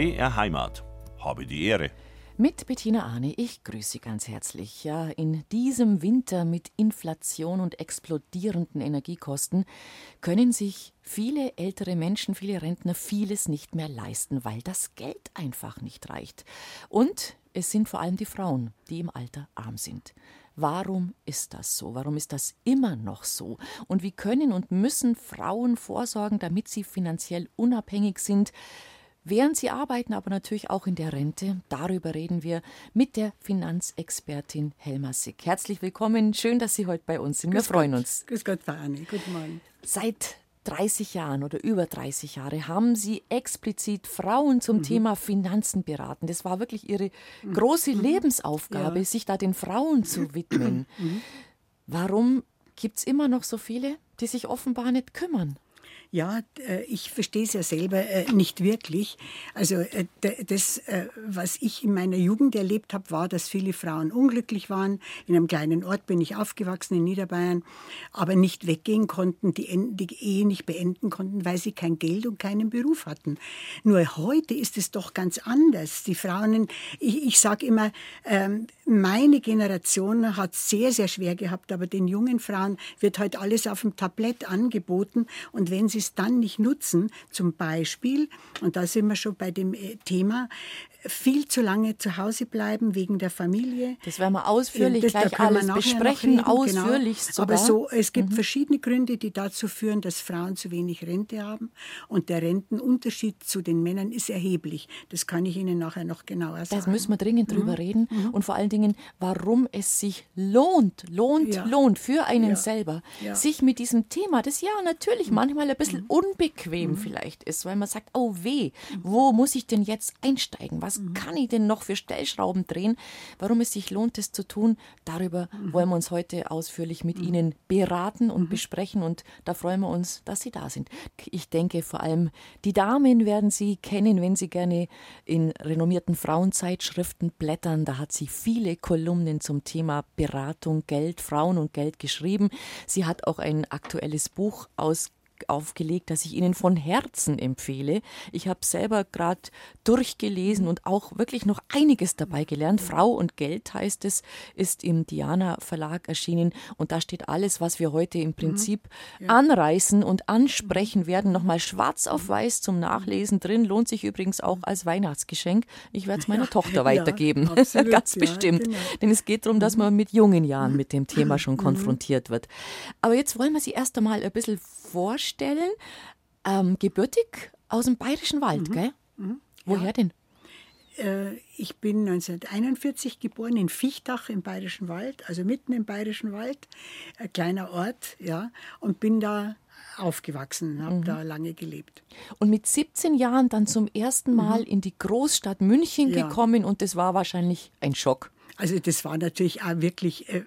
BR Heimat. Habe die Ehre. Mit Bettina Ahne, ich grüße Sie ganz herzlich. Ja, in diesem Winter mit Inflation und explodierenden Energiekosten können sich viele ältere Menschen, viele Rentner vieles nicht mehr leisten, weil das Geld einfach nicht reicht. Und es sind vor allem die Frauen, die im Alter arm sind. Warum ist das so? Warum ist das immer noch so? Und wie können und müssen Frauen vorsorgen, damit sie finanziell unabhängig sind? Während sie arbeiten, aber natürlich auch in der Rente. Darüber reden wir mit der Finanzexpertin Helma Sick. Herzlich willkommen. Schön, dass Sie heute bei uns sind. Wir Grüß freuen Gott. uns. Grüß Gott, Frau Anne. Guten Morgen. Seit 30 Jahren oder über 30 Jahre haben Sie explizit Frauen zum Thema Finanzen beraten. Das war wirklich Ihre große Lebensaufgabe, Ja. sich da den Frauen zu widmen. Warum gibt es immer noch so viele, die sich offenbar nicht kümmern? Ja, äh, ich verstehe es ja selber äh, nicht wirklich. Also äh, das, was ich in meiner Jugend erlebt habe, war, dass viele Frauen unglücklich waren. In einem kleinen Ort bin ich aufgewachsen in Niederbayern, aber nicht weggehen konnten, die, En- die Ehe nicht beenden konnten, weil sie kein Geld und keinen Beruf hatten. Nur heute ist es doch ganz anders. Die Frauen, ich, ich sage immer, ähm, meine Generation hat sehr, sehr schwer gehabt, aber den jungen Frauen wird heute alles auf dem Tablett angeboten. Und wenn sie es dann nicht nutzen, zum Beispiel, und da sind wir schon bei dem äh, Thema, viel zu lange zu Hause bleiben wegen der Familie. Das werden wir ausführlich Das- da gleich wir alles besprechen, reden, genau. sogar. Mhm. Aber so, es gibt verschiedene Gründe, die dazu führen, dass Frauen zu wenig Rente haben. Und der Rentenunterschied zu den Männern ist erheblich. Das kann ich Ihnen nachher noch genauer sagen. Das müssen wir dringend Mhm. drüber reden. Und vor allen Dingen, warum es sich lohnt, lohnt, Ja. lohnt für einen Ja. selber, Ja. Mhm. sich mit diesem Thema, das ja natürlich manchmal ein bisschen unbequem vielleicht ist, weil man sagt, oh weh, Mhm. wo muss ich denn jetzt einsteigen? Was kann ich denn noch für Stellschrauben drehen? Warum es sich lohnt, das zu tun, darüber Mhm. wollen wir uns heute ausführlich mit Ihnen beraten und besprechen. Und da freuen wir uns, dass Sie da sind. Ich denke vor allem, die Damen werden Sie kennen, wenn Sie gerne in renommierten Frauenzeitschriften blättern. Da hat sie viele Kolumnen zum Thema Beratung, Geld, Frauen und Geld geschrieben. Sie hat auch ein aktuelles Buch aus aufgelegt, das ich Ihnen von Herzen empfehle. Ich habe selber gerade durchgelesen und auch wirklich noch einiges dabei gelernt. Frau und Geld heißt es, ist im Diana Verlag erschienen und da steht alles, was wir heute im Prinzip anreißen und ansprechen werden, nochmal schwarz auf weiß zum Nachlesen drin. Lohnt sich übrigens auch als Weihnachtsgeschenk. Ich werde es meiner Tochter ja, weitergeben. absolut, Ganz ja, bestimmt. genau. Denn es geht darum, dass man mit jungen Jahren mit dem Thema schon konfrontiert wird. Aber jetzt wollen wir Sie erst einmal ein bisschen vorstellen. Ähm, gebürtig aus dem Bayerischen Wald, gell? Woher denn? Äh, Ich bin 1941 geboren in Fichtach im Bayerischen Wald, also mitten im Bayerischen Wald, ein kleiner Ort, ja, und bin da aufgewachsen, habe da lange gelebt. Und mit 17 Jahren dann zum ersten Mal in die Großstadt München Ja. gekommen und das war wahrscheinlich ein Schock. Also das war natürlich auch wirklich, äh,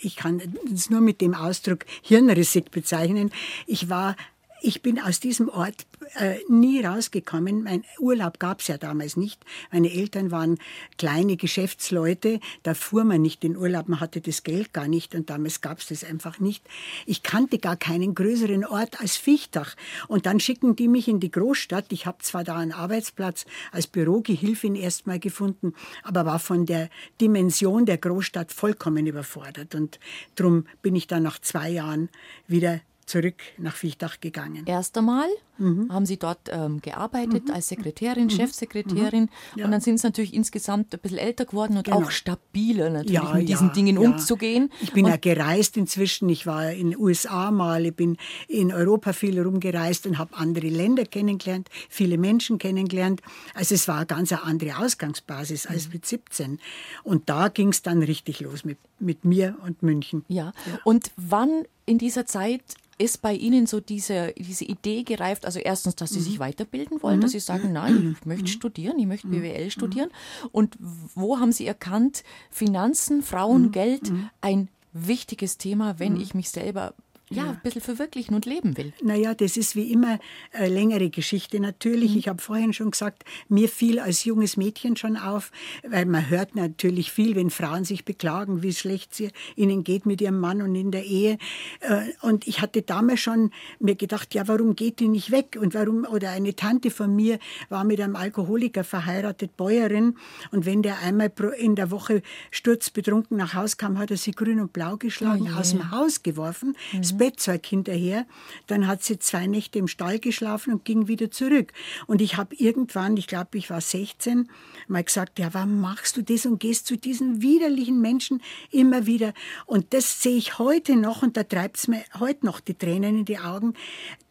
ich kann es nur mit dem Ausdruck hirnrissig bezeichnen. Ich war, ich bin aus diesem Ort äh, nie rausgekommen. Mein Urlaub gab es ja damals nicht. Meine Eltern waren kleine Geschäftsleute. Da fuhr man nicht in Urlaub, man hatte das Geld gar nicht und damals gab es das einfach nicht. Ich kannte gar keinen größeren Ort als Fichtach. Und dann schicken die mich in die Großstadt. Ich habe zwar da einen Arbeitsplatz als Bürogehilfin erstmal gefunden, aber war von der Dimension der Großstadt vollkommen überfordert. Und darum bin ich dann nach zwei Jahren wieder zurück nach Fichtach gegangen. Erst einmal Mhm. haben Sie dort ähm, gearbeitet als Sekretärin, Chefsekretärin Ja. und dann sind Sie natürlich insgesamt ein bisschen älter geworden und Genau. auch stabiler natürlich Ja, mit diesen ja, Dingen umzugehen. Ich bin und ja gereist inzwischen. Ich war in den USA mal, ich bin in Europa viel rumgereist und habe andere Länder kennengelernt, viele Menschen kennengelernt. Also es war eine ganz eine andere Ausgangsbasis als Mhm. mit 17. Und da ging es dann richtig los mit, mit mir und München. Ja. Und wann in dieser Zeit ist bei Ihnen so diese, diese Idee gereift? Also erstens, dass Sie Mhm. sich weiterbilden wollen, dass Sie sagen, nein, ich möchte studieren, ich Mhm. möchte BWL studieren. Und wo haben Sie erkannt, Finanzen, Frauen, Mhm. Geld, ein wichtiges Thema, wenn ich mich selber ja, ein bisschen verwirklichen und leben will. Naja, das ist wie immer eine längere Geschichte. Natürlich, mhm. ich habe vorhin schon gesagt, mir fiel als junges Mädchen schon auf, weil man hört natürlich viel, wenn Frauen sich beklagen, wie schlecht es ihnen geht mit ihrem Mann und in der Ehe. Äh, und ich hatte damals schon mir gedacht, ja, warum geht die nicht weg? Und warum, oder eine Tante von mir war mit einem Alkoholiker verheiratet, Bäuerin. Und wenn der einmal in der Woche sturzbetrunken nach Hause kam, hat er sie grün und blau geschlagen, oh aus dem Haus geworfen. Mhm. Bettzeug hinterher. Dann hat sie zwei Nächte im Stall geschlafen und ging wieder zurück. Und ich habe irgendwann, ich glaube, ich war 16, mal gesagt, ja, warum machst du das und gehst zu diesen widerlichen Menschen immer wieder? Und das sehe ich heute noch und da treibt es mir heute noch die Tränen in die Augen.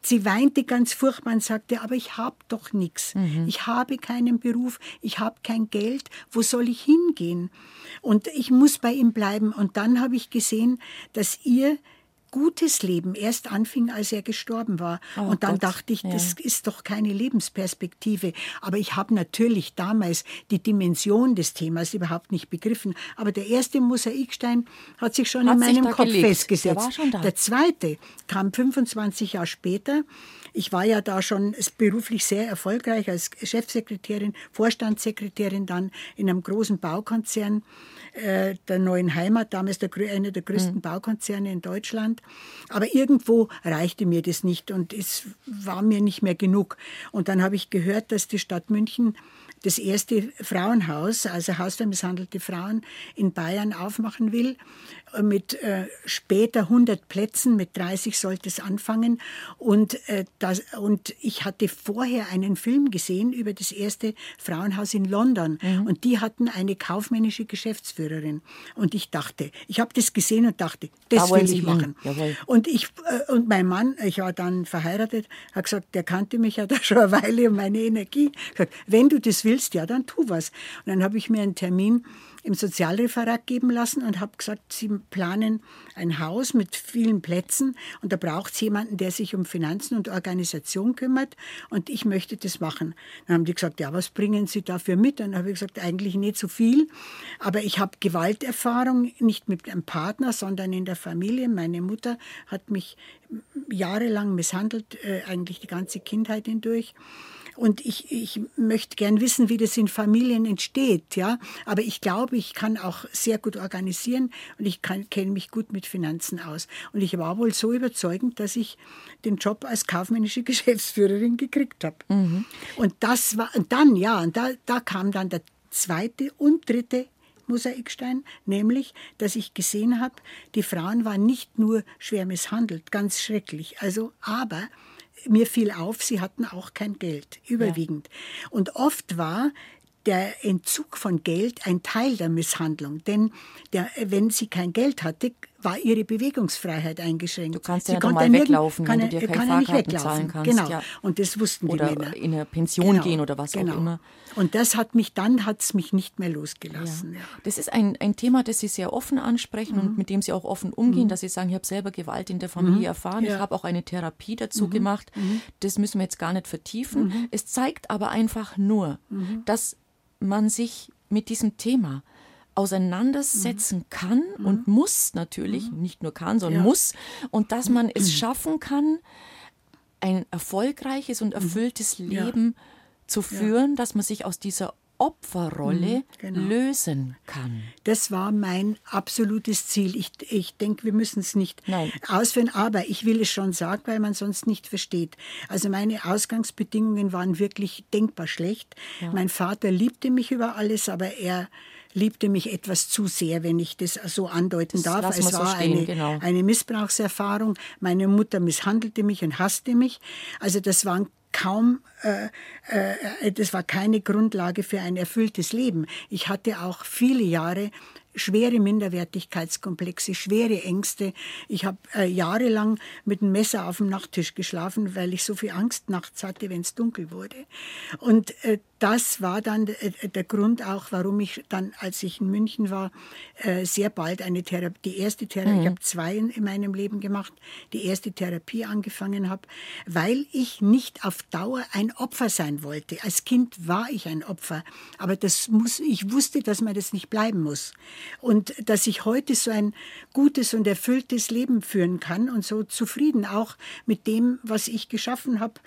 Sie weinte ganz furchtbar und sagte, aber ich habe doch nichts. Mhm. Ich habe keinen Beruf, ich habe kein Geld. Wo soll ich hingehen? Und ich muss bei ihm bleiben. Und dann habe ich gesehen, dass ihr gutes Leben erst anfing, als er gestorben war. Oh und dann Gott. dachte ich, das ja. ist doch keine Lebensperspektive. Aber ich habe natürlich damals die Dimension des Themas überhaupt nicht begriffen. Aber der erste Mosaikstein hat sich schon hat in meinem Kopf gelegt. festgesetzt. Der, der zweite kam 25 Jahre später. Ich war ja da schon beruflich sehr erfolgreich als Chefsekretärin, Vorstandssekretärin dann in einem großen Baukonzern äh, der neuen Heimat, damals der, einer der größten mhm. Baukonzerne in Deutschland. Aber irgendwo reichte mir das nicht und es war mir nicht mehr genug. Und dann habe ich gehört, dass die Stadt München das erste Frauenhaus, also Haus für misshandelte Frauen in Bayern aufmachen will mit äh, später 100 Plätzen, mit 30 sollte es anfangen. Und, äh, das, und ich hatte vorher einen Film gesehen über das erste Frauenhaus in London. Mhm. Und die hatten eine kaufmännische Geschäftsführerin. Und ich dachte, ich habe das gesehen und dachte, das da will ich machen. Und, ich, äh, und mein Mann, ich war dann verheiratet, hat gesagt, der kannte mich ja da schon eine Weile und meine Energie. Gesagt, wenn du das willst, ja, dann tu was. Und dann habe ich mir einen Termin im Sozialreferat geben lassen und habe gesagt, Sie planen ein Haus mit vielen Plätzen und da braucht es jemanden, der sich um Finanzen und Organisation kümmert und ich möchte das machen. Dann haben die gesagt, ja, was bringen Sie dafür mit? Dann habe ich gesagt, eigentlich nicht so viel, aber ich habe Gewalterfahrung, nicht mit einem Partner, sondern in der Familie. Meine Mutter hat mich jahrelang misshandelt, äh, eigentlich die ganze Kindheit hindurch. Und ich, ich möchte gern wissen, wie das in Familien entsteht. Ja? Aber ich glaube, ich kann auch sehr gut organisieren und ich kenne mich gut mit Finanzen aus. Und ich war wohl so überzeugend, dass ich den Job als kaufmännische Geschäftsführerin gekriegt habe. Mhm. Und das war, und dann, ja, und da, da kam dann der zweite und dritte Mosaikstein, nämlich, dass ich gesehen habe, die Frauen waren nicht nur schwer misshandelt, ganz schrecklich, also, aber mir fiel auf, sie hatten auch kein Geld, überwiegend. Ja. Und oft war der Entzug von Geld ein Teil der Misshandlung. Denn der, wenn sie kein Geld hatte, war ihre Bewegungsfreiheit eingeschränkt. Du kannst ja normal weglaufen, wenn du dir keine Fahrkarten zahlen kannst. Genau, ja. und das wussten oder die Männer. in eine Pension genau. gehen oder was genau. auch immer. Und das hat mich, dann hat es mich nicht mehr losgelassen. Ja. Ja. Das ist ein, ein Thema, das Sie sehr offen ansprechen mhm. und mit dem Sie auch offen umgehen, mhm. dass Sie sagen, ich habe selber Gewalt in der Familie mhm. erfahren, ich habe auch eine Therapie dazu mhm. gemacht. Mhm. Das müssen wir jetzt gar nicht vertiefen. Mhm. Es zeigt aber einfach nur, dass man sich mit diesem Thema auseinandersetzen mhm. kann mhm. und muss natürlich, mhm. nicht nur kann, sondern ja. muss, und dass man es schaffen kann, ein erfolgreiches und erfülltes Leben ja. zu führen, ja. dass man sich aus dieser Opferrolle genau. lösen kann. Das war mein absolutes Ziel. Ich, ich denke, wir müssen es nicht Nein. ausführen, aber ich will es schon sagen, weil man sonst nicht versteht. Also meine Ausgangsbedingungen waren wirklich denkbar schlecht. Ja. Mein Vater liebte mich über alles, aber er liebte mich etwas zu sehr, wenn ich das so andeuten das darf. Es war so stehen, eine, genau. eine Missbrauchserfahrung. Meine Mutter misshandelte mich und hasste mich. Also das waren kaum, äh, äh, das war keine Grundlage für ein erfülltes Leben. Ich hatte auch viele Jahre schwere Minderwertigkeitskomplexe, schwere Ängste. Ich habe äh, jahrelang mit einem Messer auf dem Nachttisch geschlafen, weil ich so viel Angst nachts hatte, wenn es dunkel wurde. Und äh, das war dann äh, der Grund auch, warum ich dann, als ich in München war, äh, sehr bald eine Therapie, die erste Therapie, mhm. ich habe zwei in meinem Leben gemacht, die erste Therapie angefangen habe, weil ich nicht auf Dauer ein Opfer sein wollte. Als Kind war ich ein Opfer, aber das muss, ich wusste, dass man das nicht bleiben muss und dass ich heute so ein gutes und erfülltes Leben führen kann und so zufrieden auch mit dem, was ich geschaffen habe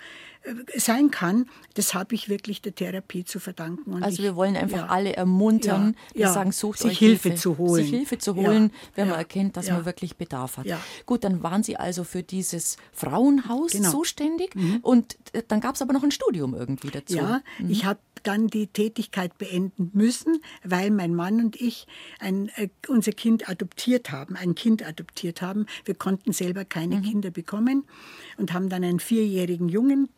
sein kann, das habe ich wirklich der Therapie zu verdanken. Und also wir wollen einfach ja, alle ermuntern, ja, ja, sagen, sucht sich euch Hilfe, Hilfe, zu holen. Sich Hilfe zu holen, wenn man erkennt, dass man wirklich Bedarf hat. Gut, dann waren Sie also für dieses Frauenhaus genau. zuständig mhm. und äh, dann gab es aber noch ein Studium irgendwie dazu. Ja, mhm. ich habe dann die Tätigkeit beenden müssen, weil mein Mann und ich ein, äh, unser Kind adoptiert haben, ein Kind adoptiert haben. Wir konnten selber keine mhm. Kinder bekommen und haben dann einen vierjährigen Jungen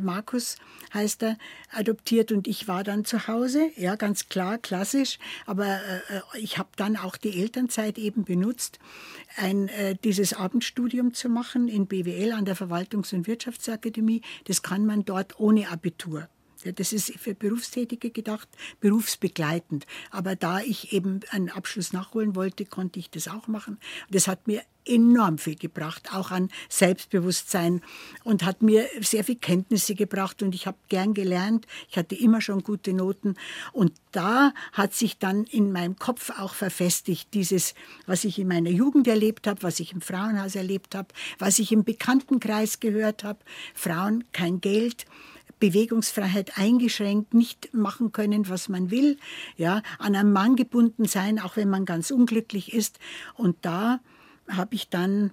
Markus heißt er, adoptiert und ich war dann zu Hause, ja, ganz klar, klassisch, aber äh, äh ich habe dann auch die Elternzeit eben benutzt, ein, äh, dieses Abendstudium zu machen in BWL an der Verwaltungs- und Wirtschaftsakademie. Das kann man dort ohne Abitur. Das ist für Berufstätige gedacht, berufsbegleitend. Aber da ich eben einen Abschluss nachholen wollte, konnte ich das auch machen. Das hat mir enorm viel gebracht, auch an Selbstbewusstsein und hat mir sehr viel Kenntnisse gebracht und ich habe gern gelernt. Ich hatte immer schon gute Noten und da hat sich dann in meinem Kopf auch verfestigt dieses, was ich in meiner Jugend erlebt habe, was ich im Frauenhaus erlebt habe, was ich im Bekanntenkreis gehört habe. Frauen kein Geld, Bewegungsfreiheit eingeschränkt, nicht machen können, was man will, ja, an einen Mann gebunden sein, auch wenn man ganz unglücklich ist. Und da habe ich dann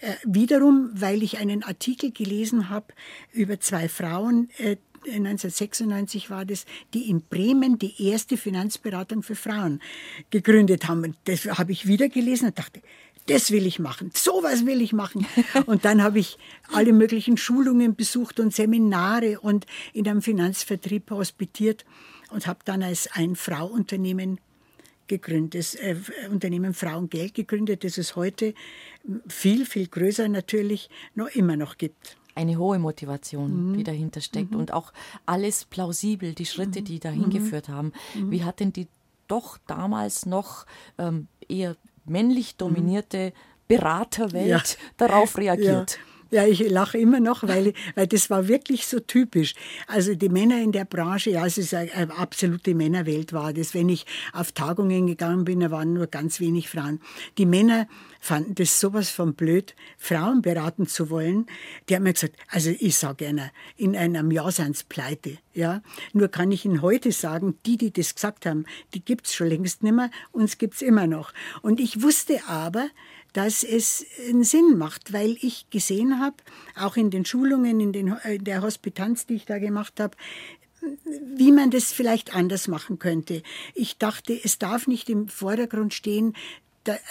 äh, wiederum, weil ich einen Artikel gelesen habe über zwei Frauen, äh, 1996 war das, die in Bremen die erste Finanzberatung für Frauen gegründet haben. Und das habe ich wieder gelesen und dachte, das will ich machen, sowas will ich machen. Und dann habe ich alle möglichen Schulungen besucht und Seminare und in einem Finanzvertrieb hospitiert und habe dann als ein Frau-Unternehmen gegründet, das äh, Unternehmen Frauengeld gegründet, das es heute viel, viel größer natürlich noch immer noch gibt eine hohe Motivation, mhm. die dahinter steckt mhm. und auch alles plausibel, die Schritte, mhm. die dahin mhm. geführt haben. Mhm. Wie hat denn die doch damals noch ähm, eher männlich dominierte Beraterwelt ja. darauf reagiert? Ja. Ja, ich lache immer noch, weil, weil das war wirklich so typisch. Also die Männer in der Branche, ja, es ist eine, eine absolute Männerwelt war das. Wenn ich auf Tagungen gegangen bin, da waren nur ganz wenig Frauen. Die Männer fanden das sowas von blöd, Frauen beraten zu wollen. Die haben mir gesagt, also ich sage einer, in einem Jahr sind sie pleite. Ja? Nur kann ich Ihnen heute sagen, die, die das gesagt haben, die gibt's schon längst nicht mehr, uns gibt's immer noch. Und ich wusste aber, dass es einen Sinn macht, weil ich gesehen habe, auch in den Schulungen, in, den, äh, in der Hospitanz, die ich da gemacht habe, wie man das vielleicht anders machen könnte. Ich dachte, es darf nicht im Vordergrund stehen,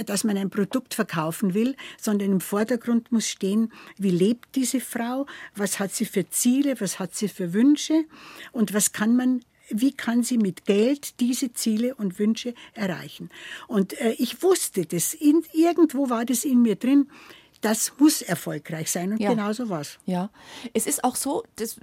dass man ein Produkt verkaufen will, sondern im Vordergrund muss stehen, wie lebt diese Frau, was hat sie für Ziele, was hat sie für Wünsche und was kann man wie kann sie mit Geld diese Ziele und Wünsche erreichen. Und äh, ich wusste das, in, irgendwo war das in mir drin, das muss erfolgreich sein und ja. genau so was. Ja, es ist auch so, das,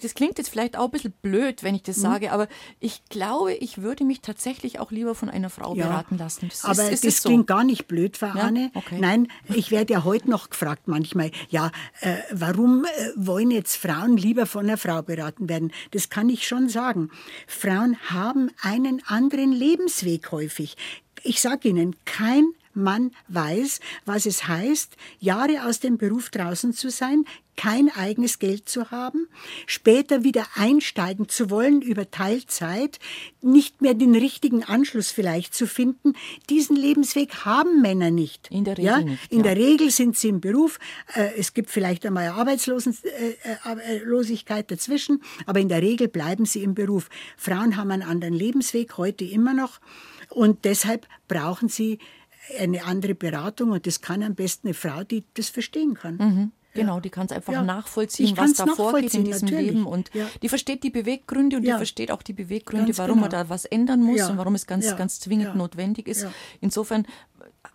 das klingt jetzt vielleicht auch ein bisschen blöd, wenn ich das mhm. sage, aber ich glaube, ich würde mich tatsächlich auch lieber von einer Frau ja. beraten lassen. Das aber ist, das so. klingt gar nicht blöd, Frau ja? Anne. Okay. Nein, ich werde ja heute noch gefragt manchmal, ja, äh, warum äh, wollen jetzt Frauen lieber von einer Frau beraten werden? Das kann ich schon sagen. Frauen haben einen anderen Lebensweg häufig. Ich sage Ihnen, kein Mann weiß, was es heißt, Jahre aus dem Beruf draußen zu sein, kein eigenes Geld zu haben, später wieder einsteigen zu wollen über Teilzeit, nicht mehr den richtigen Anschluss vielleicht zu finden. Diesen Lebensweg haben Männer nicht. In der Regel ja? nicht. In ja. der Regel sind sie im Beruf. Äh, es gibt vielleicht einmal Arbeitslosigkeit äh, äh, dazwischen, aber in der Regel bleiben sie im Beruf. Frauen haben einen anderen Lebensweg, heute immer noch. Und deshalb brauchen sie eine andere Beratung und das kann am besten eine Frau, die das verstehen kann. Mhm. Genau, die kann es einfach ja. nachvollziehen, was da vorgeht in diesem natürlich. Leben. Und ja. die versteht die Beweggründe und ja. die versteht auch die Beweggründe, ganz warum genau. man da was ändern muss und warum es ganz, ganz zwingend notwendig ist. Insofern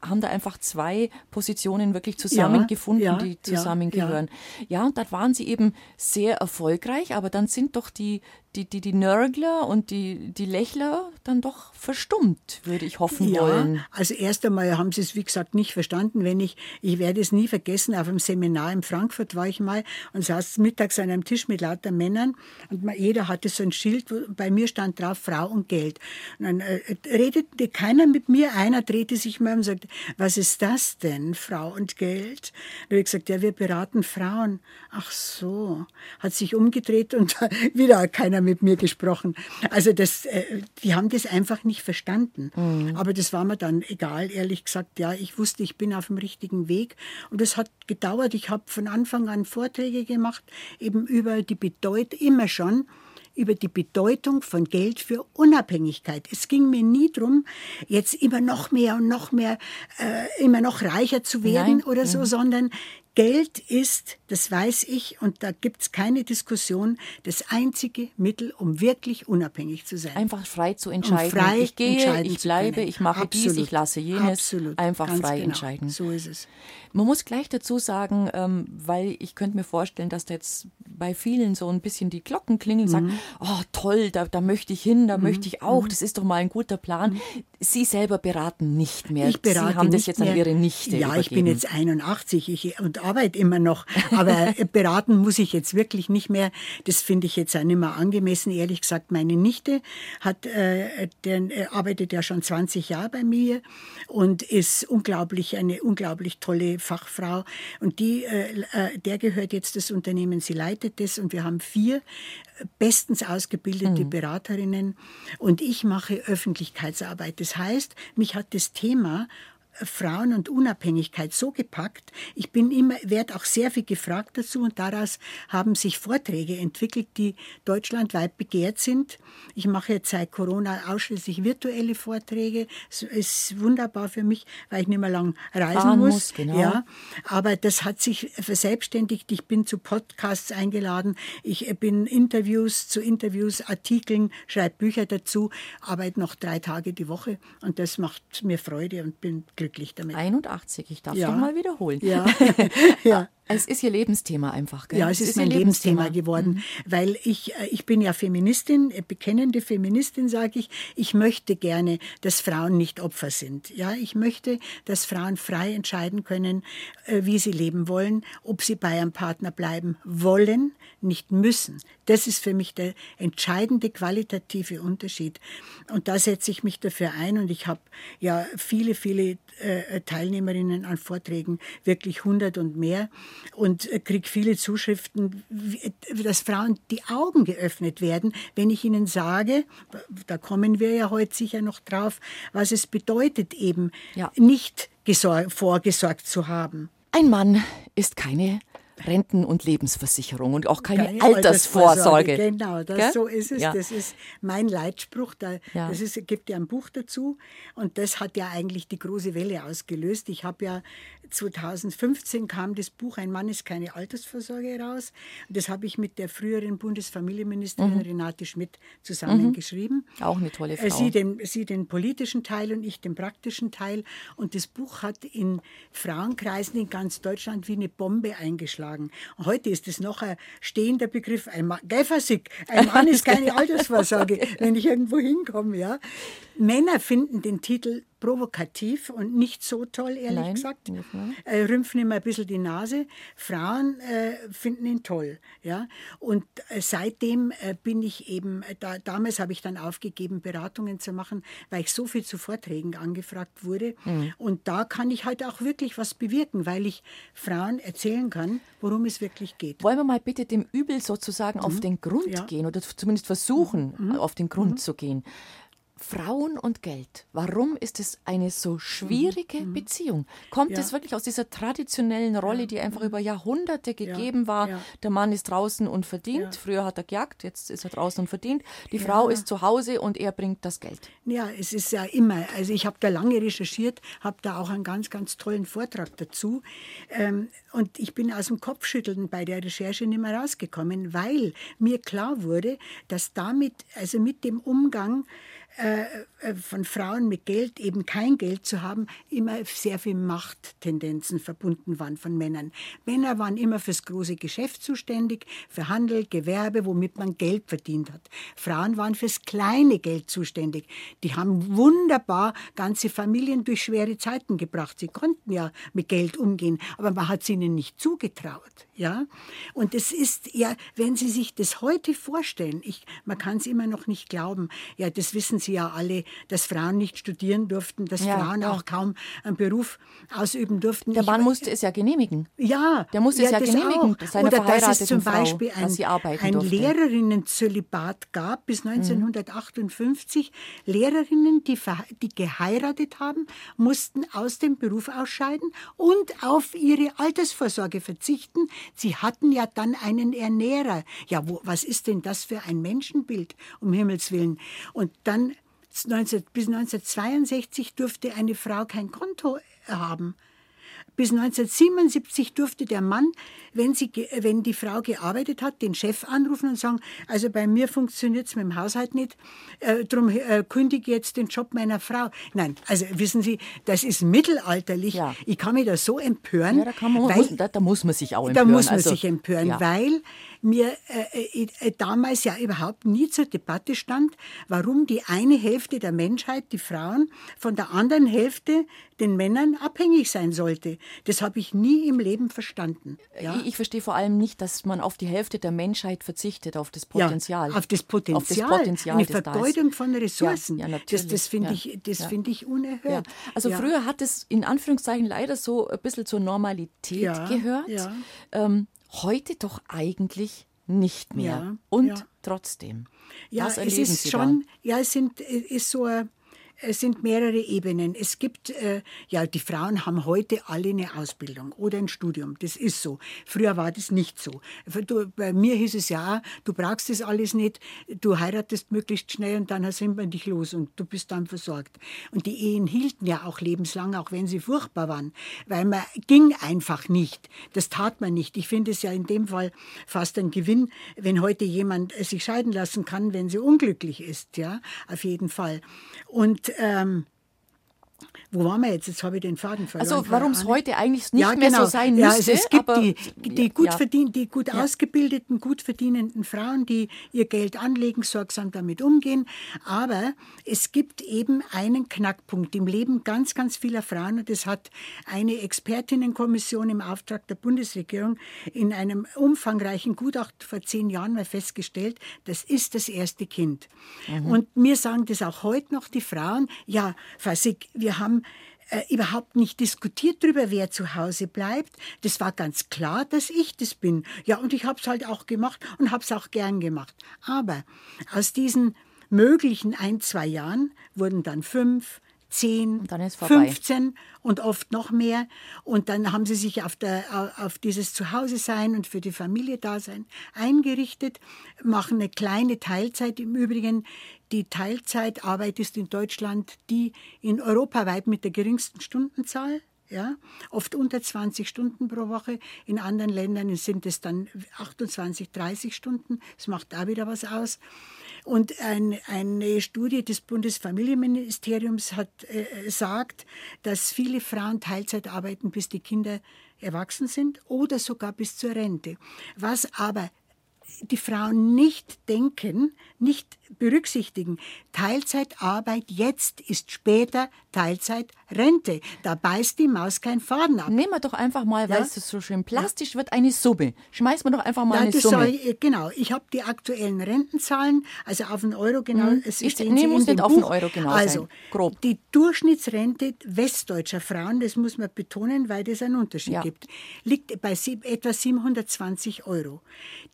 haben da einfach zwei Positionen wirklich zusammengefunden, die zusammengehören. Ja, und da waren sie eben sehr erfolgreich, aber dann sind doch die, die, die, die Nörgler und die, die Lächler dann doch verstummt, würde ich hoffen ja, wollen. Also erst einmal haben sie es, wie gesagt, nicht verstanden. Wenn ich, ich werde es nie vergessen, auf einem Seminar in Frankfurt war ich mal und saß mittags an einem Tisch mit lauter Männern und jeder hatte so ein Schild, wo bei mir stand drauf Frau und Geld. Und dann äh, redete keiner mit mir, einer drehte sich mal und sagte, was ist das denn, Frau und Geld? Da habe ich gesagt, ja, wir beraten Frauen. Ach so, hat sich umgedreht und wieder keiner mit mir gesprochen. Also das, äh, die haben das einfach nicht verstanden. Mhm. Aber das war mir dann egal, ehrlich gesagt. Ja, ich wusste, ich bin auf dem richtigen Weg. Und es hat gedauert. Ich habe von Anfang an Vorträge gemacht, eben über die Bedeutung, immer schon, über die Bedeutung von Geld für Unabhängigkeit. Es ging mir nie darum, jetzt immer noch mehr und noch mehr, äh, immer noch reicher zu werden Nein. oder so, mhm. sondern Geld ist, das weiß ich, und da gibt es keine Diskussion, das einzige Mittel, um wirklich unabhängig zu sein. Einfach frei zu entscheiden. Um frei ich gehe, ich bleibe, ich mache Absolut. dies, ich lasse jenes. Absolut. Einfach Ganz frei genau. entscheiden. So ist es. Man muss gleich dazu sagen, ähm, weil ich könnte mir vorstellen, dass da jetzt bei vielen so ein bisschen die Glocken klingeln, mhm. sagen, oh toll, da, da möchte ich hin, da mhm. möchte ich auch, mhm. das ist doch mal ein guter Plan. Mhm. Sie selber beraten nicht mehr. Ich berate Sie haben das jetzt mehr. an Ihre Nichte Ja, übergeben. ich bin jetzt 81 ich, und arbeite immer noch, aber beraten muss ich jetzt wirklich nicht mehr. Das finde ich jetzt auch nicht mehr angemessen. Ehrlich gesagt, meine Nichte hat, äh, den, äh, arbeitet ja schon 20 Jahre bei mir und ist unglaublich, eine unglaublich tolle Fachfrau. Und die, äh, äh der gehört jetzt das Unternehmen, sie leitet das und wir haben vier bestens ausgebildete mhm. Beraterinnen und ich mache Öffentlichkeitsarbeit. Das heißt, mich hat das Thema Frauen und Unabhängigkeit so gepackt. Ich bin immer, werde auch sehr viel gefragt dazu und daraus haben sich Vorträge entwickelt, die deutschlandweit begehrt sind. Ich mache jetzt seit Corona ausschließlich virtuelle Vorträge. Es ist wunderbar für mich, weil ich nicht mehr lang reisen Fahren muss. muss genau. Ja, aber das hat sich verselbstständigt. Ich bin zu Podcasts eingeladen. Ich bin Interviews zu Interviews, Artikeln, schreibe Bücher dazu, arbeite noch drei Tage die Woche und das macht mir Freude und bin glücklich glücklich damit. 81, ich darf ja. doch mal wiederholen. Ja. ja. Es ist Ihr Lebensthema einfach, gell? Ja, es, es ist, ist, mein Lebensthema, Lebensthema geworden, mhm. weil ich, äh, ich bin ja Feministin, äh, bekennende Feministin, sage ich. Ich möchte gerne, dass Frauen nicht Opfer sind. Ja, ich möchte, dass Frauen frei entscheiden können, äh, wie sie leben wollen, ob sie bei einem Partner bleiben wollen, nicht müssen. Das ist für mich der entscheidende qualitative Unterschied. Und da setze ich mich dafür ein und ich habe ja viele, viele Teilnehmerinnen an Vorträgen, wirklich hundert und mehr und kriege viele Zuschriften, dass Frauen die Augen geöffnet werden, wenn ich ihnen sage, da kommen wir ja heute sicher noch drauf, was es bedeutet eben, ja. nicht vorgesorgt zu haben. Ein Mann ist keine Renten- und Lebensversicherung und auch keine, keine Altersvorsorge. Altersvorsorge. Genau, das, so ist es. Ja. Das ist mein Leitspruch. Da, ja. Das ist, gibt ja ein Buch dazu und das hat ja eigentlich die große Welle ausgelöst. Ich habe ja 2015 kam das Buch Ein Mann ist keine Altersvorsorge raus. Das habe ich mit der früheren Bundesfamilienministerin mhm. Renate Schmidt zusammen mhm. Auch eine tolle äh, Frau. Sie den, sie den politischen Teil und ich den praktischen Teil. Und das Buch hat in Frauenkreisen in ganz Deutschland wie eine Bombe eingeschlagen. Und heute ist es noch ein stehender Begriff. Ein Mann, Geifersig, ein Mann ist keine Altersvorsorge, wenn ich irgendwo hinkomme. Ja. Männer finden den Titel provokativ und nicht so toll, ehrlich Nein, gesagt. Äh, rümpfen immer ein bisschen die Nase. Frauen äh, finden ihn toll. Ja? Und äh, seitdem äh, bin ich eben, äh, da, damals habe ich dann aufgegeben, Beratungen zu machen, weil ich so viel zu Vorträgen angefragt wurde. Mhm. Und da kann ich halt auch wirklich was bewirken, weil ich Frauen erzählen kann, worum es wirklich geht. Wollen wir mal bitte dem Übel sozusagen mhm. auf den Grund ja. gehen oder zumindest versuchen, mhm. auf den Grund mhm. zu gehen? Frauen und Geld. Warum ist es eine so schwierige mhm. Beziehung? Kommt ja. es wirklich aus dieser traditionellen Rolle, die einfach über Jahrhunderte gegeben ja. war? Ja. Der Mann ist draußen und verdient. Früher hat er gejagt, jetzt ist er draußen und verdient. Die Frau ist zu Hause und er bringt das Geld. Ja, es ist ja immer. Also ich habe da lange recherchiert, habe da auch einen ganz, ganz tollen Vortrag dazu. Ähm, und ich bin aus dem Kopfschütteln bei der Recherche nicht mehr rausgekommen, weil mir klar wurde, dass damit, also mit dem Umgang von Frauen mit Geld, eben kein Geld zu haben, immer sehr viel Machttendenzen verbunden waren von Männern. Männer waren immer fürs große Geschäft zuständig, für Handel, Gewerbe, womit man Geld verdient hat. Frauen waren fürs kleine Geld zuständig. Die haben wunderbar ganze Familien durch schwere Zeiten gebracht. Sie konnten ja mit Geld umgehen, aber man hat es ihnen nicht zugetraut. Ja? Und es ist ja, wenn Sie sich das heute vorstellen, ich, man kann es immer noch nicht glauben, ja, das wissen Sie ja alle, dass Frauen nicht studieren durften, dass ja, Frauen ja. auch kaum einen Beruf ausüben durften. Der Mann ich, musste es ja genehmigen. Ja. Der musste ja, es ja genehmigen, auch. Oder dass es zum Beispiel Frau, ein, ein Lehrerinnenzölibat gab bis 1958. Mhm. Lehrerinnen, die, die geheiratet haben, mussten aus dem Beruf ausscheiden und auf ihre Altersvorsorge verzichten. Sie hatten ja dann einen Ernährer. Ja, wo, was ist denn das für ein Menschenbild, um Himmels Willen? Und dann 19, bis 1962 durfte eine Frau kein Konto haben. Bis 1977 durfte der Mann, wenn, sie, wenn die Frau gearbeitet hat, den Chef anrufen und sagen, also bei mir funktioniert es mit dem Haushalt nicht, äh, darum äh, kündige jetzt den Job meiner Frau. Nein, also wissen Sie, das ist mittelalterlich. Ja. Ich kann mich da so empören. Ja, da, man, weil, muss, da, da, muss man sich auch empören. Da muss man also, sich empören, ja. weil mir äh, äh, damals ja überhaupt nie zur Debatte stand, warum die eine Hälfte der Menschheit, die Frauen, von der anderen Hälfte, den Männern, abhängig sein sollte. Das habe ich nie im Leben verstanden. Ja? Ich, ich, verstehe vor allem nicht, dass man auf die Hälfte der Menschheit verzichtet, auf das Potenzial. Ja, auf das Potenzial. Auf das Potenzial Eine Vergeudung von Ressourcen. Ja, das das finde ich, das find ich unerhört. Also früher hat es in Anführungszeichen leider so ein bisschen zur Normalität gehört. Ähm, Heute doch eigentlich nicht mehr. Ja, Und ja. trotzdem. Ja, es ist Sie schon, da? ja, es sind, ist so ein es sind mehrere Ebenen. Es gibt, äh, ja, die Frauen haben heute alle eine Ausbildung oder ein Studium. Das ist so. Früher war das nicht so. Du, bei mir hieß es ja, du brauchst das alles nicht. Du heiratest möglichst schnell und dann sind wir dich los und du bist dann versorgt. Und die Ehen hielten ja auch lebenslang, auch wenn sie furchtbar waren, weil man ging einfach nicht. Das tat man nicht. Ich finde es ja in dem Fall fast ein Gewinn, wenn heute jemand sich scheiden lassen kann, wenn sie unglücklich ist. Ja, auf jeden Fall. Und ähm, wo waren wir jetzt? Jetzt habe ich den Faden verloren. Also warum es heute eigentlich nicht ja, genau. mehr so genau. sein müsste. Ja, also es gibt die, die, gut, ja. verdien, die gut ja. ausgebildeten, gut verdienenden Frauen, die ihr Geld anlegen, sorgsam damit umgehen. Aber es gibt eben einen Knackpunkt im Leben ganz, ganz vieler Frauen. Und das hat eine Expertinnenkommission im Auftrag der Bundesregierung in einem umfangreichen Gutachten vor zehn Jahren mal festgestellt. Das ist das erste Kind. Mhm. Und mir sagen das auch heute noch die Frauen. Ja, Fasik, wir haben äh, überhaupt nicht diskutiert darüber, wer zu Hause bleibt. Das war ganz klar, dass ich das bin. Ja, und ich habe es halt auch gemacht und habe es auch gern gemacht. Aber aus diesen möglichen ein, zwei Jahren wurden dann fünf, 10, 15 und oft noch mehr. Und dann haben sie sich auf, der, auf dieses Zuhause-Sein und für die Familie Dasein eingerichtet, machen eine kleine Teilzeit. Im Übrigen, die Teilzeitarbeit ist in Deutschland die in europaweit mit der geringsten Stundenzahl. Ja, oft unter 20 Stunden pro Woche. In anderen Ländern sind es dann 28, 30 Stunden. Das macht da wieder was aus. Und ein, eine Studie des Bundesfamilienministeriums hat, äh, sagt, dass viele Frauen Teilzeit arbeiten, bis die Kinder erwachsen sind oder sogar bis zur Rente. Was aber die Frauen nicht denken, nicht berücksichtigen. Teilzeitarbeit jetzt ist später Teilzeitrente. Da beißt die Maus kein Faden ab. Nehmen wir doch einfach mal, ja? weil es so schön plastisch ja. wird, eine Summe. Schmeißen wir doch einfach mal ja, eine Summe. Soll, genau, ich habe die aktuellen Rentenzahlen, also auf einen Euro genau. Hm. Es ich, nee, muss nicht Buch. auf einen Euro genau Also, sein. grob. Die Durchschnittsrente westdeutscher Frauen, das muss man betonen, weil es einen Unterschied gibt, liegt bei etwa 720 Euro.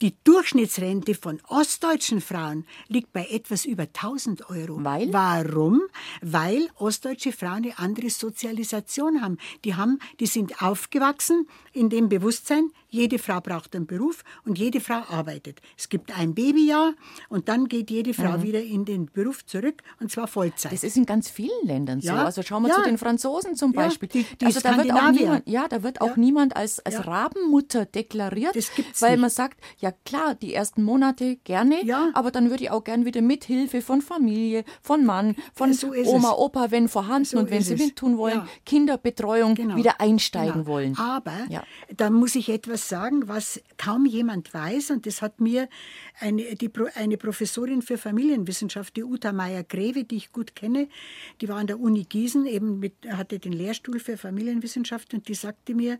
Die Durchschnittsrente von ostdeutschen Frauen liegt bei etwas über 1000 Euro. Weil? Warum? Weil ostdeutsche Frauen eine andere Sozialisation haben. Die haben, die sind aufgewachsen in dem Bewusstsein, jede Frau braucht einen Beruf und jede Frau arbeitet. Es gibt ein Babyjahr und dann geht jede Frau mhm. wieder in den Beruf zurück und zwar Vollzeit. Das ist in ganz vielen Ländern so. Also schauen wir ja. zu den Franzosen zum Beispiel. Ja, die, die also da wird auch niemand, ja, da wird auch niemand als, als Rabenmutter deklariert, weil nicht. man sagt, ja klar, die ersten Monate gerne, aber dann würde ich auch gern wieder mit Hilfe von Familie, von Mann, von so Oma, es. Opa, wenn vorhanden so und wenn sie mittun wollen, Kinderbetreuung genau. wieder einsteigen genau. wollen. Aber da muss ich etwas sagen, was kaum jemand weiß. Und das hat mir eine, die, eine Professorin für Familienwissenschaft, die Uta Meyer-Greve, die ich gut kenne, die war an der Uni Gießen, eben mit, hatte den Lehrstuhl für Familienwissenschaft. Und die sagte mir,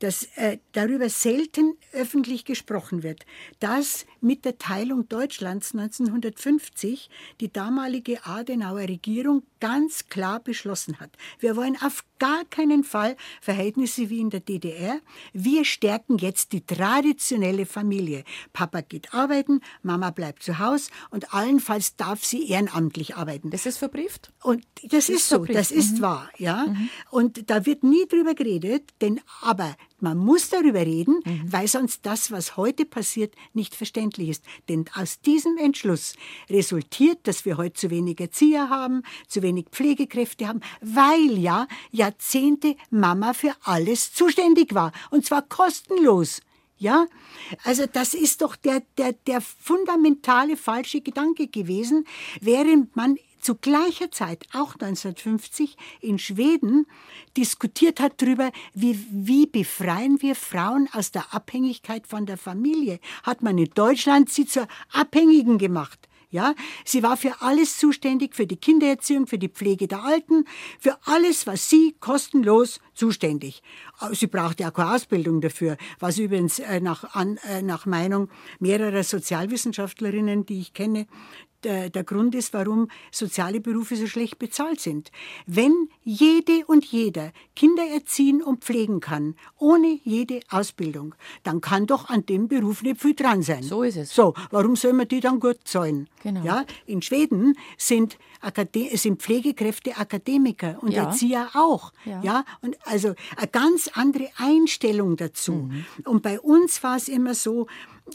dass äh, darüber selten öffentlich gesprochen wird, dass mit der Teilung Deutschlands 1950 die damalige Adenauer Regierung ganz klar beschlossen hat, wir wollen auf gar keinen Fall Verhältnisse wie in der DDR. Wir stärken jetzt die traditionelle Familie. Papa geht arbeiten, Mama bleibt zu Hause und allenfalls darf sie ehrenamtlich arbeiten. Das ist verbrieft? Und das, das ist, ist so, verbrieft. das ist mhm. wahr, ja. Mhm. Und da wird nie drüber geredet, denn aber man muss darüber reden, mhm. weil sonst das, was heute passiert, nicht verständlich ist. Denn aus diesem Entschluss resultiert, dass wir heute zu wenig Erzieher haben, zu wenig Pflegekräfte haben, weil ja Jahrzehnte Mama für alles zuständig war. Und zwar kostenlos. Ja, also das ist doch der, der, der fundamentale falsche Gedanke gewesen, während man zu gleicher Zeit, auch 1950, in Schweden diskutiert hat darüber, wie, wie befreien wir Frauen aus der Abhängigkeit von der Familie. Hat man in Deutschland sie zur Abhängigen gemacht. Ja, sie war für alles zuständig, für die Kindererziehung, für die Pflege der Alten, für alles, was sie kostenlos zuständig. Sie brauchte ja keine Ausbildung dafür, was übrigens äh, nach, äh, nach Meinung mehrerer Sozialwissenschaftlerinnen, die ich kenne, der, der Grund ist, warum soziale Berufe so schlecht bezahlt sind. Wenn jede und jeder Kinder erziehen und pflegen kann, ohne jede Ausbildung, dann kann doch an dem Beruf nicht viel dran sein. So ist es. So, warum soll man die dann gut zahlen? Genau. Ja, in Schweden sind, Akade sind Pflegekräfte Akademiker und ja. Erzieher auch. Ja. ja, und also eine ganz andere Einstellung dazu. Mhm. Und bei uns war es immer so,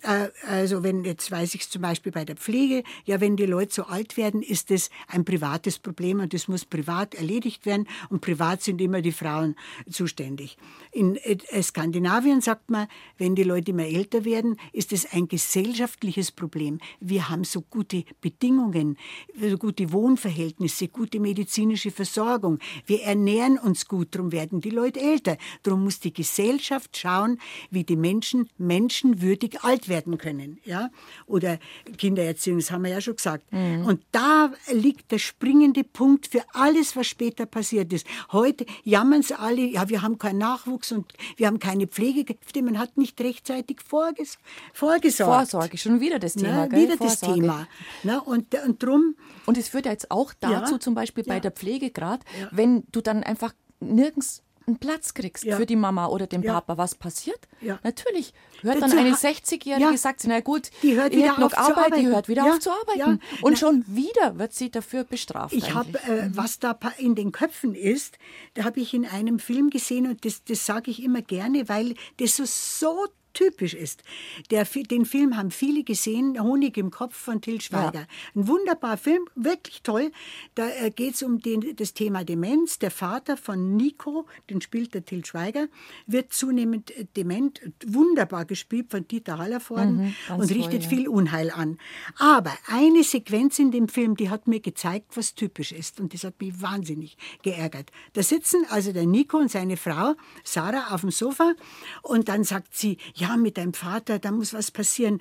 also wenn jetzt weiß ich zum Beispiel bei der Pflege, ja, wenn die Leute so alt werden, ist das ein privates Problem und das muss privat erledigt werden und privat sind immer die Frauen zuständig. In äh, Skandinavien sagt man, wenn die Leute immer älter werden, ist es ein gesellschaftliches Problem. Wir haben so gute Bedingungen, so gute Wohnverhältnisse, gute medizinische Versorgung. Wir ernähren uns gut, darum werden die Leute älter. Darum muss die Gesellschaft schauen, wie die Menschen menschenwürdig alt werden können. Ja? Oder Kindererziehung, das haben wir ja schon gesagt. Mhm. Und da liegt der springende Punkt für alles, was später passiert ist. Heute jammern sie alle, ja, wir haben keinen Nachwuchs und wir haben keine Pflegekräfte. Man hat nicht rechtzeitig vorges vorgesorgt. Vorsorge, schon wieder das Thema. Na, wieder das Thema. Na, und, und drum. Und es führt ja jetzt auch dazu, ja, zum Beispiel bei ja. der Pflege gerade, ja. wenn du dann einfach nirgends einen Platz kriegst ja. für die Mama oder den ja. Papa, was passiert? Ja. Natürlich hört dann eine 60-Jährige, ja. sagt sie, na gut, die hört wieder noch Arbeit, die hört wieder auf zu arbeiten. Und na, schon wieder wird sie dafür bestraft. Ich habe, äh, mhm. was da in den Köpfen ist, da habe ich in einem Film gesehen und das, das sage ich immer gerne, weil das so, so typisch ist. Der, den Film haben viele gesehen, Honig im Kopf von Till Schweiger. Ja. Ein wunderbarer Film, wirklich toll. Da äh, geht es um den, das Thema Demenz. Der Vater von Nico, den spielt der Till Schweiger, wird zunehmend äh, dement, wunderbar gespielt von Dieter Hallervorden mhm, und richtet toll, ja. viel Unheil an. Aber eine Sequenz in dem Film, die hat mir gezeigt, was typisch ist. Und das hat mich wahnsinnig geärgert. Da sitzen also der Nico und seine Frau, Sarah, auf dem Sofa und dann sagt sie, ja, ja, mit deinem Vater, da muss was passieren.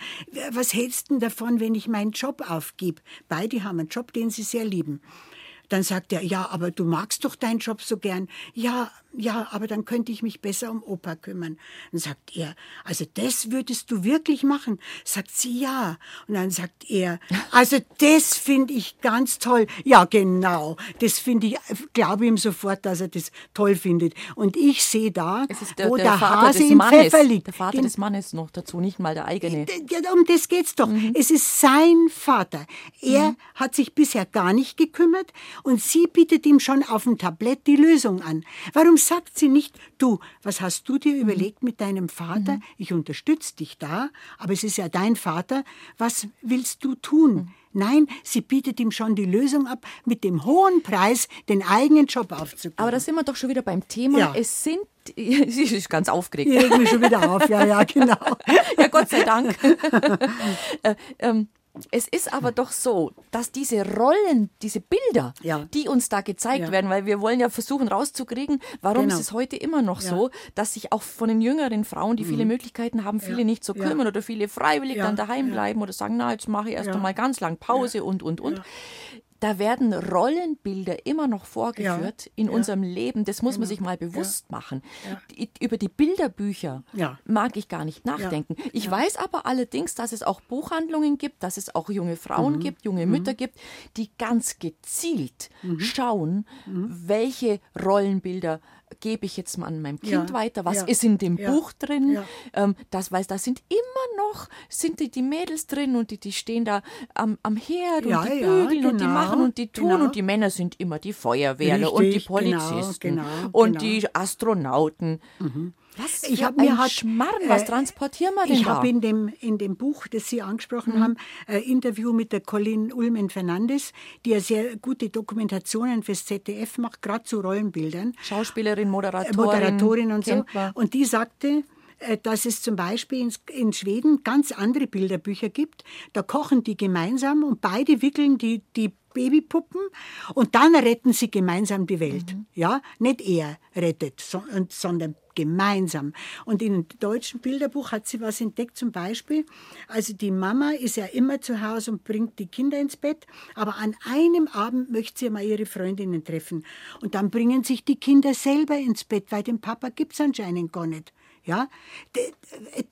Was hältst du davon, wenn ich meinen Job aufgebe? Beide haben einen Job, den sie sehr lieben. Dann sagt er, ja, aber du magst doch deinen Job so gern. Ja, ja, aber dann könnte ich mich besser um Opa kümmern. Dann sagt er, also das würdest du wirklich machen? Sagt sie, ja. Und dann sagt er, also das finde ich ganz toll. Ja, genau. Das finde ich, glaube ihm sofort, dass er das toll findet. Und ich sehe da, der, wo der, der Hase im Mannes, Pfeffer liegt. Der Vater Den, des Mannes noch dazu, nicht mal der eigene. Ja, um das geht's doch. Mhm. Es ist sein Vater. Er mhm. hat sich bisher gar nicht gekümmert und sie bietet ihm schon auf dem Tablett die Lösung an. Warum sagt sie nicht, du, was hast du dir überlegt mit deinem Vater? Ich unterstütze dich da, aber es ist ja dein Vater. Was willst du tun? Nein, sie bietet ihm schon die Lösung ab, mit dem hohen Preis den eigenen Job aufzugeben. Aber da sind wir doch schon wieder beim Thema. Ja. Es sind, sie ist ganz aufgeregt. Ich reg mich schon wieder auf, ja, ja, genau. ja, Gott sei Dank. äh, ähm, es ist aber doch so, dass diese Rollen, diese Bilder, Ja. die uns da gezeigt Ja. werden, weil wir wollen ja versuchen rauszukriegen, warum Genau. ist es heute immer noch Ja. so, dass sich auch von den jüngeren Frauen, die viele Möglichkeiten haben, viele nicht so kümmern oder viele freiwillig dann daheim bleiben oder sagen, na, jetzt mache ich erst einmal ganz lang Pause und, und, und. Da werden Rollenbilder immer noch vorgeführt in Ja. Genau. unserem Leben. Das muss man sich mal bewusst machen. Die, über die Bilderbücher Ja. mag ich gar nicht nachdenken. Ich weiß aber allerdings, dass es auch Buchhandlungen gibt, dass es auch junge Mhm. Frauen gibt, junge Mütter gibt, die ganz gezielt Mhm. schauen, welche Rollenbilder gebe ich jetzt mal an meinem Kind Ja, weiter, was ja, ist in dem ja, Buch drin, ähm, das, weil da sind immer noch, sind die, die Mädels drin und die, die stehen da am, am Herd und die bügeln und die genau, machen und die tun genau. und die Männer sind immer die Feuerwehrler und die Richtig, genau, Polizisten genau, und genau. die Astronauten. Was Ich für hab mir hat, Schmarrn, was äh, transportieren wir denn Ich habe in dem, in dem Buch, das Sie angesprochen Mhm. haben, ein Interview mit der Colin Ulmen Fernandes, die ja sehr gute Dokumentationen fürs ZDF macht, gerade zu Rollenbildern. Schauspielerin, Moderatorin, Moderatorin und so. man. Und die sagte, äh, dass es zum Beispiel in, in Schweden ganz andere Bilderbücher gibt. Da kochen die gemeinsam und beide wickeln die, die Babypuppen und dann retten sie gemeinsam die Welt. Mhm. Ja, nicht er rettet, sondern gemeinsam. Und in dem deutschen Bilderbuch hat sie was entdeckt, zum Beispiel, also die Mama ist ja immer zu Hause und bringt die Kinder ins Bett, aber an einem Abend möchte sie mal ihre Freundinnen treffen. Und dann bringen sich die Kinder selber ins Bett, weil den Papa gibt es anscheinend gar nicht. Ja? Der,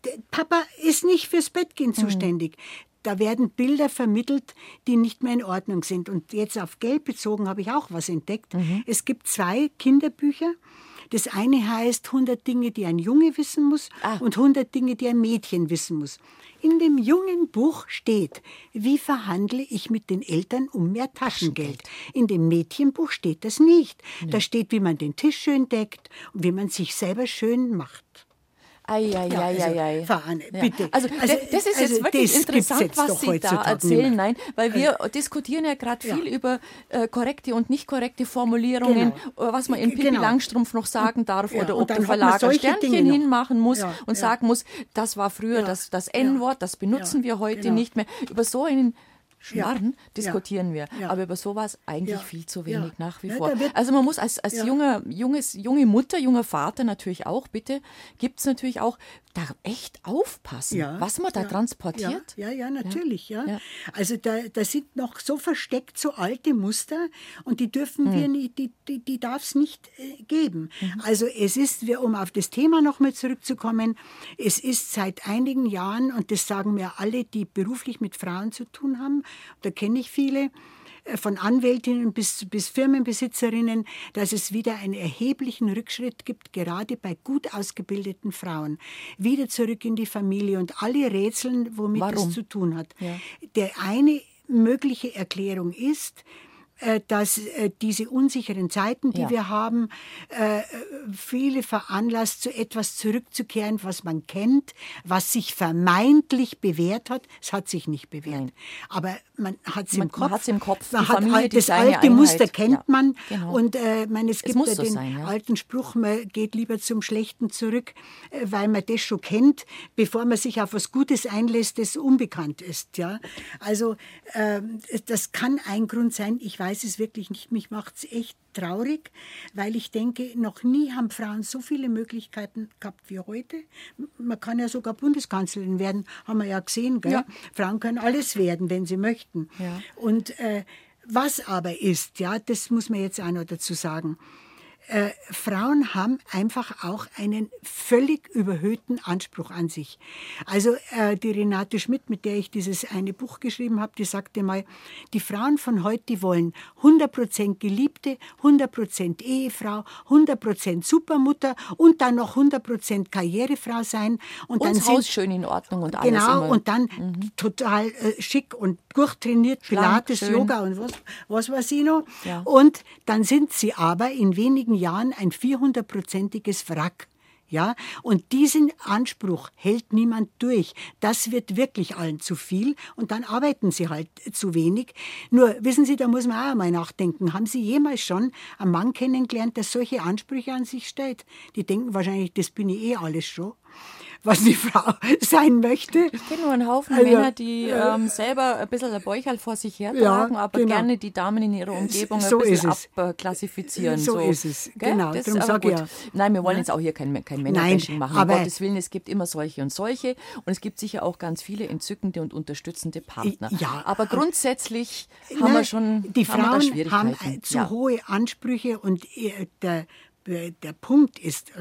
der Papa ist nicht fürs Bettgehen zuständig. Da werden Bilder vermittelt, die nicht mehr in Ordnung sind. Und jetzt auf Geld bezogen habe ich auch was entdeckt. Es gibt zwei Kinderbücher. Das eine heißt 100 Dinge, die ein Junge wissen muss Ah. und 100 Dinge, die ein Mädchen wissen muss. In dem jungen Buch steht, wie verhandle ich mit den Eltern um mehr Taschengeld. In dem Mädchenbuch steht das nicht. Da steht, wie man den Tisch schön deckt und wie man sich selber schön macht. Ei, ei, Ja, ei, also, ei, Anne, bitte. Also, Also, das ist also, jetzt wirklich das gibt's interessant, jetzt was Sie da erzählen. Nein, weil wir diskutieren ja gerade viel Ja. über äh, korrekte und nicht korrekte Formulierungen, Genau. äh, was man in Pippi Genau. Langstrumpf noch sagen darf ja, oder ob der Verlag ein Sternchen Dinge noch. hinmachen muss und sagen muss, das war früher das, das. N-Wort, das benutzen wir heute genau. nicht mehr. Über so einen Schmarrn Ja, diskutieren wir. ja. Aber über sowas eigentlich viel zu wenig nach wie Ja, vor. Also man muss als, als Ja. junger, junges, junge Mutter, junger Vater natürlich auch, bitte, gibt es natürlich auch da echt aufpassen, was man da ja, transportiert. Ja, ja, ja natürlich. Ja. Ja. Also da, da sind noch so versteckt so alte Muster und die dürfen Hm. wir nicht, die, die, die darf es nicht äh, geben. Mhm. Also es ist, um auf das Thema nochmal zurückzukommen, es ist seit einigen Jahren, und das sagen mir alle, die beruflich mit Frauen zu tun haben, da kenne ich viele, von Anwältinnen bis, bis Firmenbesitzerinnen, dass es wieder einen erheblichen Rückschritt gibt, gerade bei gut ausgebildeten Frauen. Wieder zurück in die Familie und alle Rätseln, womit Warum? es zu tun hat. Ja. Der eine mögliche Erklärung ist, äh, dass äh, diese unsicheren Zeiten, die Ja. wir haben, äh, viele veranlasst, zu etwas zurückzukehren, was man kennt, was sich vermeintlich bewährt hat. Es hat sich nicht bewährt. Nein. Aber man hat es im man Kopf. hat's im Kopf. Man hat Familie, die das alte Muster Einheit. kennt Ja, man. genau. Und äh, meine, es gibt muss ja so den sein, ja. alten Spruch, man geht lieber zum Schlechten zurück, äh, weil man das schon kennt, bevor man sich auf was Gutes einlässt, das unbekannt ist. Ja? Also ähm, das kann ein Grund sein, ich weiß es wirklich nicht, mich macht es echt traurig, weil ich denke, noch nie haben Frauen so viele Möglichkeiten gehabt wie heute. Man kann ja sogar Bundeskanzlerin werden, haben wir ja gesehen. Gell? Ja. Frauen können alles werden, wenn sie möchten. Ja. Und äh, was aber ist, ja, das muss man jetzt auch noch dazu sagen. Äh, Frauen haben einfach auch einen völlig überhöhten Anspruch an sich. Also äh, die Renate Schmidt, mit der ich dieses eine Buch geschrieben habe, die sagte mal, die Frauen von heute, die wollen 100% Geliebte, 100% Ehefrau, 100% Supermutter und dann noch 100% Karrierefrau sein. Und, Und dann das Haus schön in Ordnung und alles Genau, immer. und dann total äh, schick und durchtrainiert, Pilates, schön. Yoga und was, was weiß ich noch. Ja. Und dann sind sie aber in wenigen Jahren ein 400-prozentiges Wrack. Ja, und diesen Anspruch hält niemand durch. Das wird wirklich allen zu viel und dann arbeiten sie halt zu wenig. Nur wissen Sie, da muss man auch einmal nachdenken. Haben Sie jemals schon einen Mann kennengelernt, der solche Ansprüche an sich stellt? Die denken wahrscheinlich, das bin ich eh alles schon, was die Frau sein möchte. Ich kenne nur einen Haufen Also, Männer, die ähm, selber ein bisschen ein Bäuchal vor sich hertragen, Ja, aber genau. gerne die Damen in ihrer Umgebung So ein bisschen abklassifizieren. So ist es. Genau, das, darum aber sag ich ja. Nein, wir wollen jetzt auch hier kein, kein Männerbashing machen. aber- um Gottes Willen, es gibt immer solche und solche und es gibt sicher auch ganz viele entzückende und unterstützende Partner. Ja, aber grundsätzlich haben Nein, wir schon die haben Frauen haben Schwierigkeiten. äh, zu ja. hohe Ansprüche und äh, der, äh, der Punkt ist,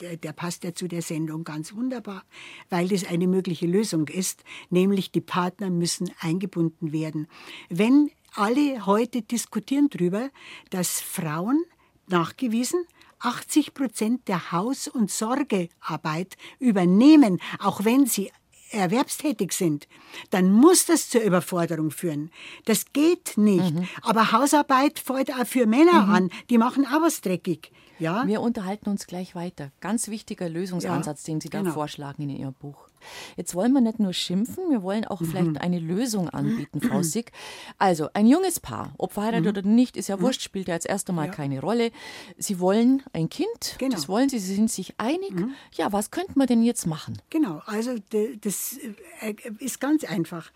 der, der passt ja zu der Sendung ganz wunderbar, weil das eine mögliche Lösung ist, nämlich die Partner müssen eingebunden werden. Wenn alle heute diskutieren darüber, dass Frauen nachgewiesen 80 Prozent der Haus- und Sorgearbeit übernehmen, auch wenn sie erwerbstätig sind, dann muss das zur Überforderung führen. Das geht nicht. Aber Hausarbeit fällt auch für Männer an. Die machen auch was dreckig. Ja? Wir unterhalten uns gleich weiter. Ganz wichtiger Lösungsansatz, den Sie da genau. vorschlagen in Ihrem Buch. Jetzt wollen wir nicht nur schimpfen, wir wollen auch Mhm. vielleicht eine Lösung anbieten, Frau Sick. Also, ein junges Paar, ob verheiratet Mhm. oder nicht, ist ja wurscht, spielt ja jetzt erst einmal keine Rolle. Sie wollen ein Kind, Genau. das wollen Sie, Sie sind sich einig. Ja, was könnte man denn jetzt machen? Genau, also das äh, ist ganz einfach.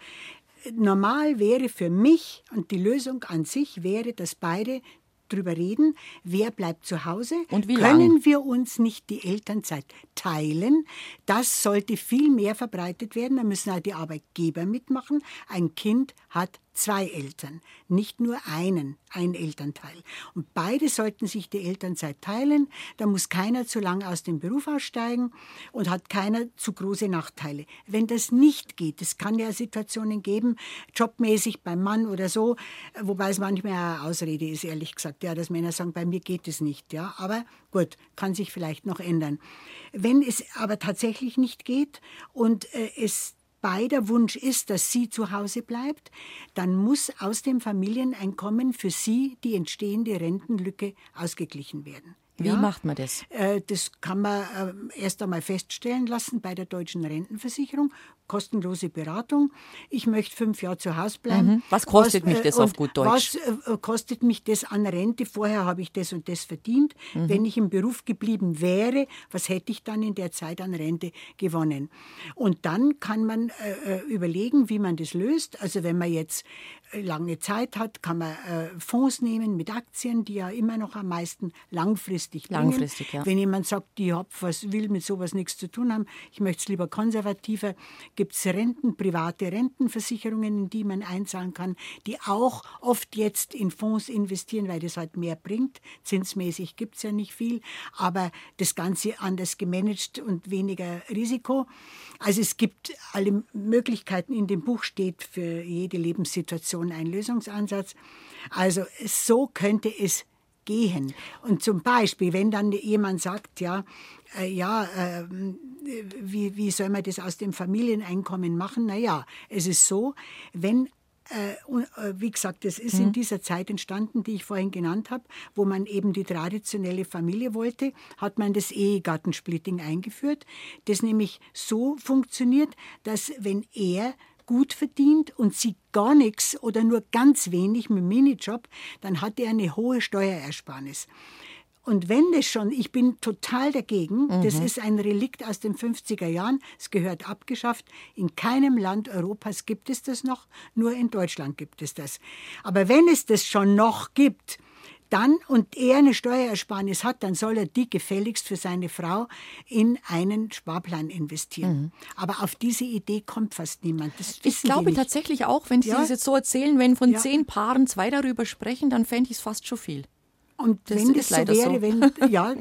Normal wäre für mich und die Lösung an sich wäre, dass beide drüber reden, wer bleibt zu Hause. Und wie Können lang? wir uns nicht die Elternzeit teilen? Das sollte viel mehr verbreitet werden. Da müssen auch die Arbeitgeber mitmachen. Ein Kind hat zwei Eltern, nicht nur einen, ein Elternteil. Und beide sollten sich die Elternzeit teilen. Da muss keiner zu lang aus dem Beruf aussteigen und hat keiner zu große Nachteile. Wenn das nicht geht, es kann ja Situationen geben, jobmäßig beim Mann oder so, wobei es manchmal eine Ausrede ist, ehrlich gesagt, ja, dass Männer sagen, bei mir geht es nicht, ja, aber gut, kann sich vielleicht noch ändern. Wenn es aber tatsächlich nicht geht und äh, es beider Wunsch ist, dass sie zu Hause bleibt, dann muss aus dem Familieneinkommen für sie die entstehende Rentenlücke ausgeglichen werden. Wie Ja? macht man das? Äh, Das kann man äh, erst einmal feststellen lassen bei der deutschen Rentenversicherung. Kostenlose Beratung. Ich möchte fünf Jahre zu Hause bleiben. Mhm. Was kostet mich äh, das auf und gut Deutsch? Was äh, kostet mich das an Rente? Vorher habe ich das und das verdient. Mhm. Wenn ich im Beruf geblieben wäre, was hätte ich dann in der Zeit an Rente gewonnen? Und dann kann man äh, äh, überlegen, wie man das löst. Also wenn man jetzt äh, lange Zeit hat, kann man äh, Fonds nehmen mit Aktien, die ja immer noch am meisten langfristig bringen. Langfristig, ja. Wenn jemand sagt, ich hab was, will mit sowas nichts zu tun haben, ich möchte es lieber konservativer, gibt es Renten, private Rentenversicherungen, in die man einzahlen kann, die auch oft jetzt in Fonds investieren, weil das halt mehr bringt. Zinsmäßig gibt es ja nicht viel, aber das Ganze anders gemanagt und weniger Risiko. Also es gibt alle Möglichkeiten. In dem Buch steht für jede Lebenssituation ein Lösungsansatz. Also so könnte es gehen. Und zum Beispiel, wenn dann jemand sagt, ja, äh, ja, äh, wie, wie soll man das aus dem Familieneinkommen machen? Naja, es ist so, wenn äh, und, äh, wie gesagt, das ist in dieser Zeit entstanden, die ich vorhin genannt habe, wo man eben die traditionelle Familie wollte, hat man das Ehegattensplitting eingeführt, das nämlich so funktioniert, dass wenn er gut verdient und sie gar nichts oder nur ganz wenig mit dem Minijob, dann hat er eine hohe Steuerersparnis. Und wenn das schon, ich bin total dagegen, das ist ein Relikt aus den 50er Jahren, es gehört abgeschafft. In keinem Land Europas gibt es das noch, nur in Deutschland gibt es das. Aber wenn es das schon noch gibt, dann und er eine Steuerersparnis hat, dann soll er die gefälligst für seine Frau in einen Sparplan investieren. Aber auf diese Idee kommt fast niemand. Ich glaube tatsächlich auch, wenn Sie Ja. das jetzt so erzählen, wenn von Ja. zehn Paaren zwei darüber sprechen, dann fände ich es fast schon viel. Und Das wenn das so wäre, so. wenn, ja,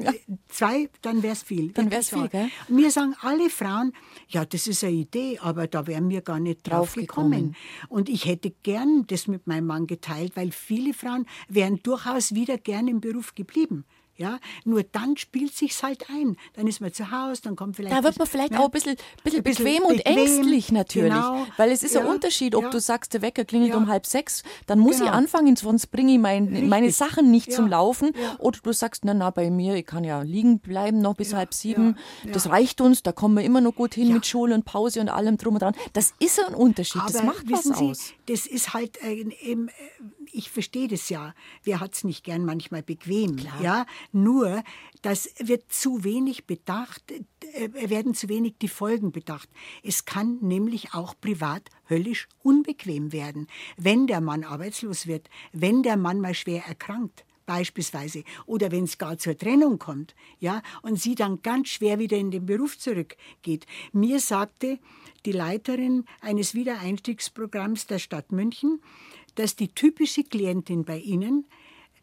zwei, dann wäre es viel. Dann wirklich wär's viel, gell? Mir sagen alle Frauen, ja, das ist eine Idee, aber da wären wir gar nicht drauf gekommen. Und ich hätte gern das mit meinem Mann geteilt, weil viele Frauen wären durchaus wieder gern im Beruf geblieben. Ja, nur dann spielt sich's halt ein. Dann ist man zu Hause, dann kommt vielleicht. Da wird man vielleicht ne? auch ein bisschen, bisschen, ein bisschen bequem, und bequem, ängstlich natürlich. Genau. Weil es ist ja, ein Unterschied, ob ja. du sagst, der Wecker klingelt ja. um halb sechs, dann muss genau. ich anfangen, sonst bringe ich mein, meine Sachen nicht zum Laufen. Oder du sagst, na, na, bei mir, ich kann ja liegen bleiben noch bis halb sieben. Das reicht uns, da kommen wir immer noch gut hin mit Schule und Pause und allem drum und dran. Das ist ein Unterschied, Aber das macht was Sie, aus. Das ist halt, äh, im, ich verstehe das ja. Wer hat es nicht gern manchmal bequem? Klar. Ja, nur, das wird zu wenig bedacht, äh, werden zu wenig die Folgen bedacht. Es kann nämlich auch privat höllisch unbequem werden, wenn der Mann arbeitslos wird, wenn der Mann mal schwer erkrankt beispielsweise oder wenn es gar zur Trennung kommt, ja, und sie dann ganz schwer wieder in den Beruf zurückgeht. Mir sagte die Leiterin eines Wiedereinstiegsprogramms der Stadt München, dass die typische Klientin bei ihnen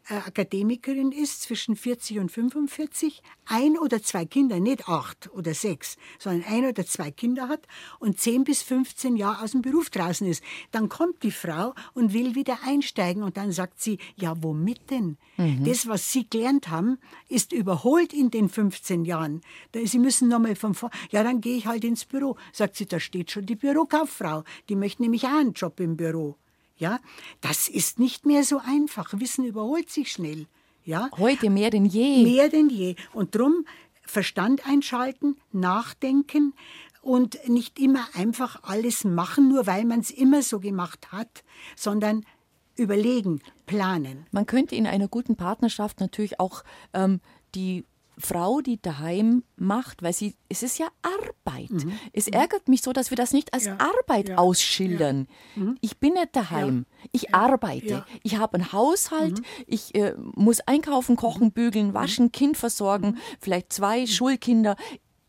Akademikerin ist, zwischen 40 und 45, ein oder zwei Kinder, nicht acht oder sechs, sondern ein oder zwei Kinder hat und 10 bis 15 Jahre aus dem Beruf draußen ist. Dann kommt die Frau und will wieder einsteigen und dann sagt sie, ja, womit denn? Mhm. Das, was Sie gelernt haben, ist überholt in den 15 Jahren. Sie müssen nochmal von vor. Ja, dann gehe ich halt ins Büro. Sagt sie, da steht schon die Bürokauffrau. Die möchte nämlich auch einen Job im Büro. Ja, das ist nicht mehr so einfach. Wissen überholt sich schnell. Ja, heute mehr denn je. Mehr denn je. Und drum Verstand einschalten, nachdenken und nicht immer einfach alles machen, nur weil man es immer so gemacht hat, sondern überlegen, planen. Man könnte in einer guten Partnerschaft natürlich auch ähm, die Frau, die daheim macht, weil sie, es ist ja Arbeit. Mhm. Es mhm. ärgert mich so, dass wir das nicht als ja. Arbeit ja. ausschildern. Ja. Mhm. Ich bin nicht daheim. Ich arbeite. Ich habe einen Haushalt. Mhm. Ich äh, muss einkaufen, kochen, mhm. bügeln, waschen. Kind versorgen, vielleicht zwei Schulkinder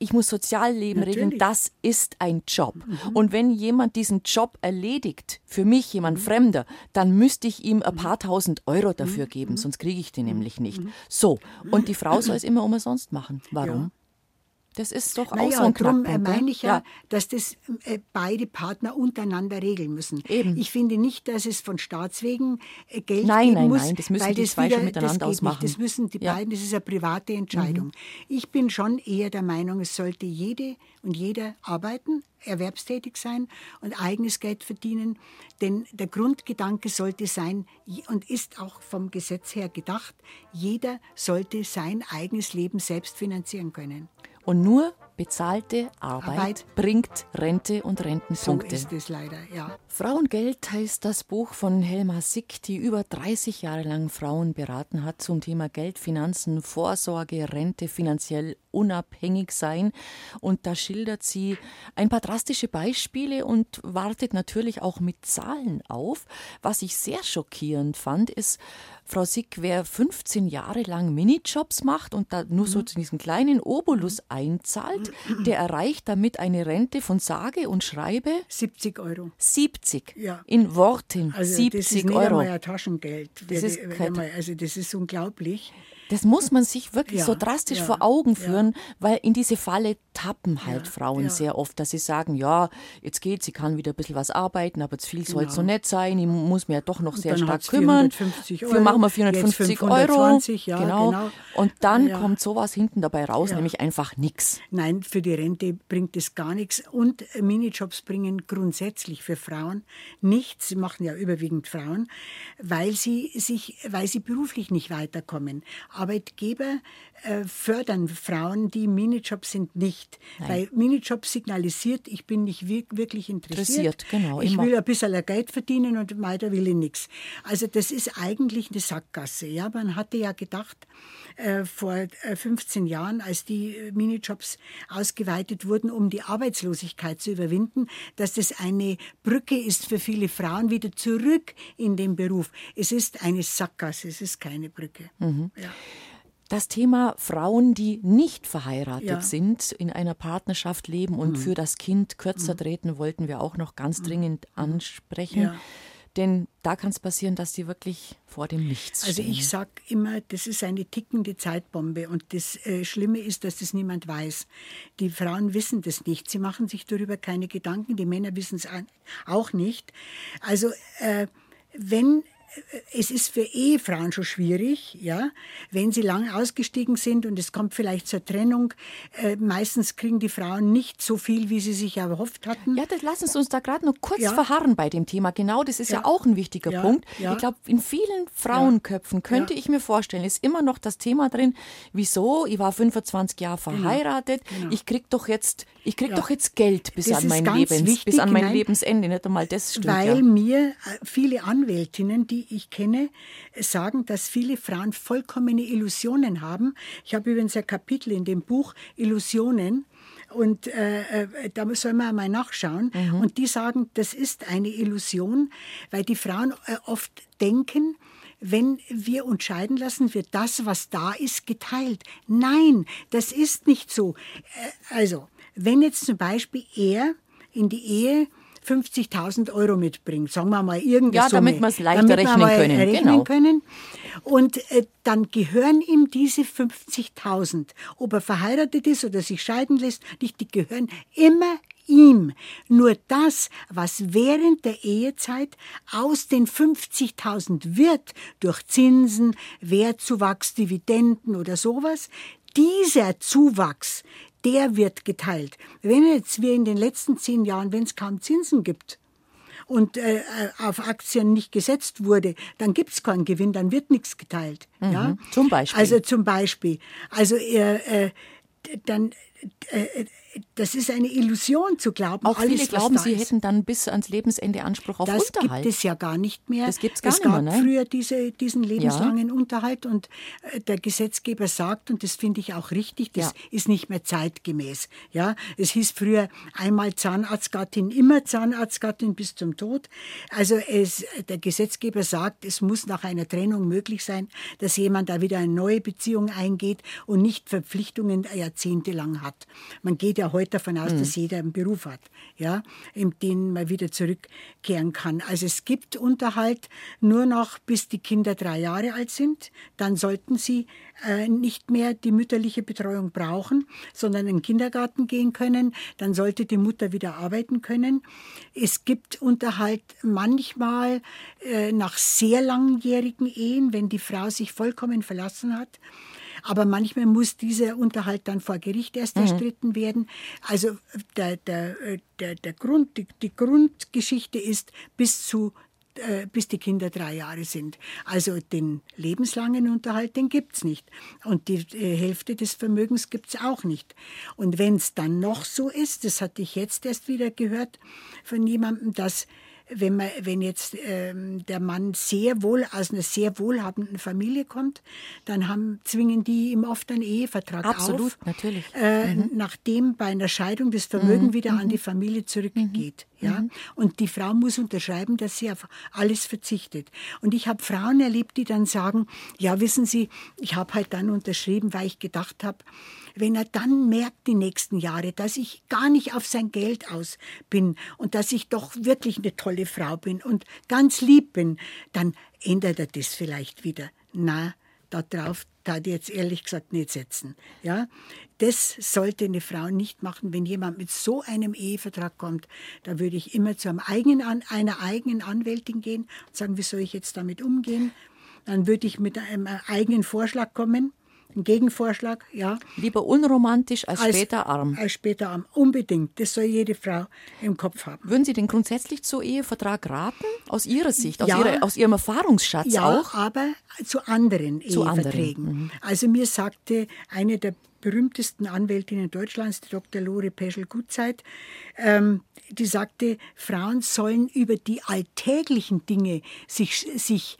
ich muss Sozialleben Natürlich. regeln, das ist ein Job. Mhm. Und wenn jemand diesen Job erledigt, für mich jemand mhm. Fremder, dann müsste ich ihm ein paar tausend Euro dafür mhm. geben, sonst kriege ich den nämlich nicht. Mhm. So, und die Frau soll es immer umsonst machen. Warum? Ja. Das ist doch naja, auch so ein darum meine ich ja, ja, dass das äh, beide Partner untereinander regeln müssen. Eben. Ich finde nicht, dass es von Staatswegen äh, Geld nein, geben nein, muss. Nein, das müssen die zwei wieder, schon miteinander das ausmachen. Nicht. Das müssen die ja. beiden, das ist eine private Entscheidung. Mhm. Ich bin schon eher der Meinung, es sollte jede und jeder arbeiten, erwerbstätig sein und eigenes Geld verdienen. Denn der Grundgedanke sollte sein und ist auch vom Gesetz her gedacht, jeder sollte sein eigenes Leben selbst finanzieren können. Und nur bezahlte Arbeit, Arbeit, bringt Rente und Rentenpunkte. So ist es leider, ja. Frauengeld heißt das Buch von Helma Sick, die über 30 Jahre lang Frauen beraten hat zum Thema Geld, Finanzen, Vorsorge, Rente, finanziell unabhängig sein. Und da schildert sie ein paar drastische Beispiele und wartet natürlich auch mit Zahlen auf. Was ich sehr schockierend fand, ist, Frau Sick, wer 15 Jahre lang Minijobs macht und da nur so mhm. diesen kleinen Obolus einzahlt, der erreicht damit eine Rente von sage und schreibe 70 Euro. 70. Ja. In Worten. Also 70 das ist nicht Euro. Einmal Taschengeld. Das ist also das ist unglaublich. Das muss man sich wirklich ja, so drastisch ja, vor Augen führen, ja. weil in diese Falle tappen halt Frauen sehr oft, dass sie sagen, ja, jetzt geht, sie kann wieder ein bisschen was arbeiten, aber zu viel soll es genau. so nicht sein, ich muss mir ja doch noch sehr stark kümmern. 450 Euro, machen wir 450 Euro. Genau. genau. Und dann kommt sowas hinten dabei raus, nämlich einfach nichts. Nein, für die Rente bringt es gar nichts. Und Minijobs bringen grundsätzlich für Frauen nichts. Sie machen ja überwiegend Frauen, weil sie sich, weil sie beruflich nicht weiterkommen. Arbeitgeber äh, fördern Frauen, die im Minijob sind, nicht. Nein. Weil Minijob signalisiert, ich bin nicht wirklich interessiert. interessiert genau, ich immer. will ein bisschen Geld verdienen und weiter will ich nichts. Also das ist eigentlich eine Sackgasse. Ja? Man hatte ja gedacht, äh, vor äh, 15 Jahren, als die äh, Minijobs ausgeweitet wurden, um die Arbeitslosigkeit zu überwinden, dass das eine Brücke ist für viele Frauen wieder zurück in den Beruf. Es ist eine Sackgasse, es ist keine Brücke. Mhm. Ja. Das Thema Frauen, die nicht verheiratet ja. sind, in einer Partnerschaft leben und mhm. für das Kind kürzer mhm. treten, wollten wir auch noch ganz mhm. dringend mhm. ansprechen. Ja. Denn da kann es passieren, dass die wirklich vor dem Nichts stehen. Also ich sage immer, das ist eine tickende Zeitbombe und das äh, Schlimme ist, dass das niemand weiß. Die Frauen wissen das nicht. Sie machen sich darüber keine Gedanken. Die Männer wissen es auch nicht. Also äh, wenn es ist für Ehefrauen schon schwierig, ja, wenn sie lang ausgestiegen sind und es kommt vielleicht zur Trennung. Äh, meistens kriegen die Frauen nicht so viel, wie sie sich erhofft hatten. Ja, das lassen Sie uns da gerade noch kurz ja. verharren bei dem Thema. Genau, das ist ja, ja auch ein wichtiger ja, Punkt. Ich glaube, in vielen Frauenköpfen könnte ich mir vorstellen, ist immer noch das Thema drin, wieso, ich war 25 Jahre genau. verheiratet, genau. Ich krieg doch jetzt, ich krieg doch jetzt Geld bis das an mein Lebens, wichtig, bis an mein nein, Lebensende, nicht einmal das stimmt. Weil mir äh, viele Anwältinnen, die ich kenne, sagen, dass viele Frauen vollkommene Illusionen haben. Ich habe übrigens ein Kapitel in dem Buch Illusionen. Und äh, äh da soll man mal nachschauen. Mhm. Und die sagen, das ist eine Illusion, weil die Frauen äh, oft denken, wenn wir uns scheiden lassen, wird das, was da ist, geteilt. Nein, das ist nicht so. Äh, also, wenn jetzt zum Beispiel er in die Ehe 50.000 Euro mitbringt, sagen wir mal irgendeine Ja, damit wir es leichter rechnen können. Rechnen genau. können. Und äh, dann gehören ihm diese 50.000, ob er verheiratet ist oder sich scheiden lässt, nicht, die gehören immer ihm. Nur das, was während der Ehezeit aus den 50.000 wird, durch Zinsen, Wertzuwachs, Dividenden oder sowas, dieser Zuwachs, der wird geteilt. Wenn jetzt wir in den letzten zehn Jahren, wenn es kaum Zinsen gibt, und äh, auf Aktien nicht gesetzt wurde, dann gibt es keinen Gewinn, dann wird nichts geteilt. Mhm. Ja? Zum Beispiel. Also zum Beispiel. Also äh, äh, dann äh, das ist eine Illusion zu glauben. Auch alles, viele glauben, sie hätten dann bis ans Lebensende Anspruch auf das Unterhalt. Das gibt es ja gar nicht mehr. Das gibt es gar es nicht mehr. Es gab früher diese, diesen lebenslangen ja. Unterhalt und äh, der Gesetzgeber sagt, und das finde ich auch richtig, das ja. ist nicht mehr zeitgemäß. Ja, es hieß früher einmal Zahnarztgattin, immer Zahnarztgattin bis zum Tod. Also es, der Gesetzgeber sagt, es muss nach einer Trennung möglich sein, dass jemand da wieder eine neue Beziehung eingeht und nicht Verpflichtungen jahrzehntelang hat. Man geht ja heute davon aus, mhm. dass jeder einen Beruf hat, ja, in den man wieder zurückkehren kann. Also es gibt Unterhalt nur noch, bis die Kinder drei Jahre alt sind. Dann sollten sie äh, nicht mehr die mütterliche Betreuung brauchen, sondern in den Kindergarten gehen können. Dann sollte die Mutter wieder arbeiten können. Es gibt Unterhalt manchmal äh, nach sehr langjährigen Ehen, wenn die Frau sich vollkommen verlassen hat. Aber manchmal muss dieser Unterhalt dann vor Gericht erst mhm. erstritten werden. Also der, der, der, der Grund, die, die Grundgeschichte ist bis zu äh, bis die Kinder drei Jahre sind. Also den lebenslangen Unterhalt, den gibt es nicht. Und die äh, Hälfte des Vermögens gibt es auch nicht. Und wenn es dann noch so ist, das hatte ich jetzt erst wieder gehört von jemandem, dass wenn, man, wenn jetzt ähm, der Mann sehr wohl aus einer sehr wohlhabenden Familie kommt, dann haben, zwingen die ihm oft einen Ehevertrag Absolut, auf, natürlich. Äh, mhm. nachdem bei einer Scheidung das Vermögen mhm. wieder an die mhm. Familie zurückgeht. Mhm. Ja? Mhm. Und die Frau muss unterschreiben, dass sie auf alles verzichtet. Und ich habe Frauen erlebt, die dann sagen, ja, wissen Sie, ich habe halt dann unterschrieben, weil ich gedacht habe, wenn er dann merkt die nächsten Jahre, dass ich gar nicht auf sein Geld aus bin und dass ich doch wirklich eine tolle Frau bin und ganz lieb bin, dann ändert er das vielleicht wieder. Na, darauf da ich jetzt ehrlich gesagt nicht setzen. Ja, das sollte eine Frau nicht machen. Wenn jemand mit so einem Ehevertrag kommt, da würde ich immer zu einem eigenen, einer eigenen Anwältin gehen und sagen, wie soll ich jetzt damit umgehen? Dann würde ich mit einem eigenen Vorschlag kommen ein Gegenvorschlag, ja. Lieber unromantisch als, als, später arm. Als später arm, unbedingt. Das soll jede Frau im Kopf haben. Würden Sie denn grundsätzlich zu Ehevertrag raten? Aus Ihrer Sicht, aus, ja, ihrer, aus Ihrem Erfahrungsschatz ja, auch? Ja, aber zu anderen zu Eheverträgen. Anderen. Mhm. Also mir sagte eine der berühmtesten Anwältinnen Deutschlands, die Dr. Lore Peschel-Gutzeit, ähm, die sagte, Frauen sollen über die alltäglichen Dinge sich, sich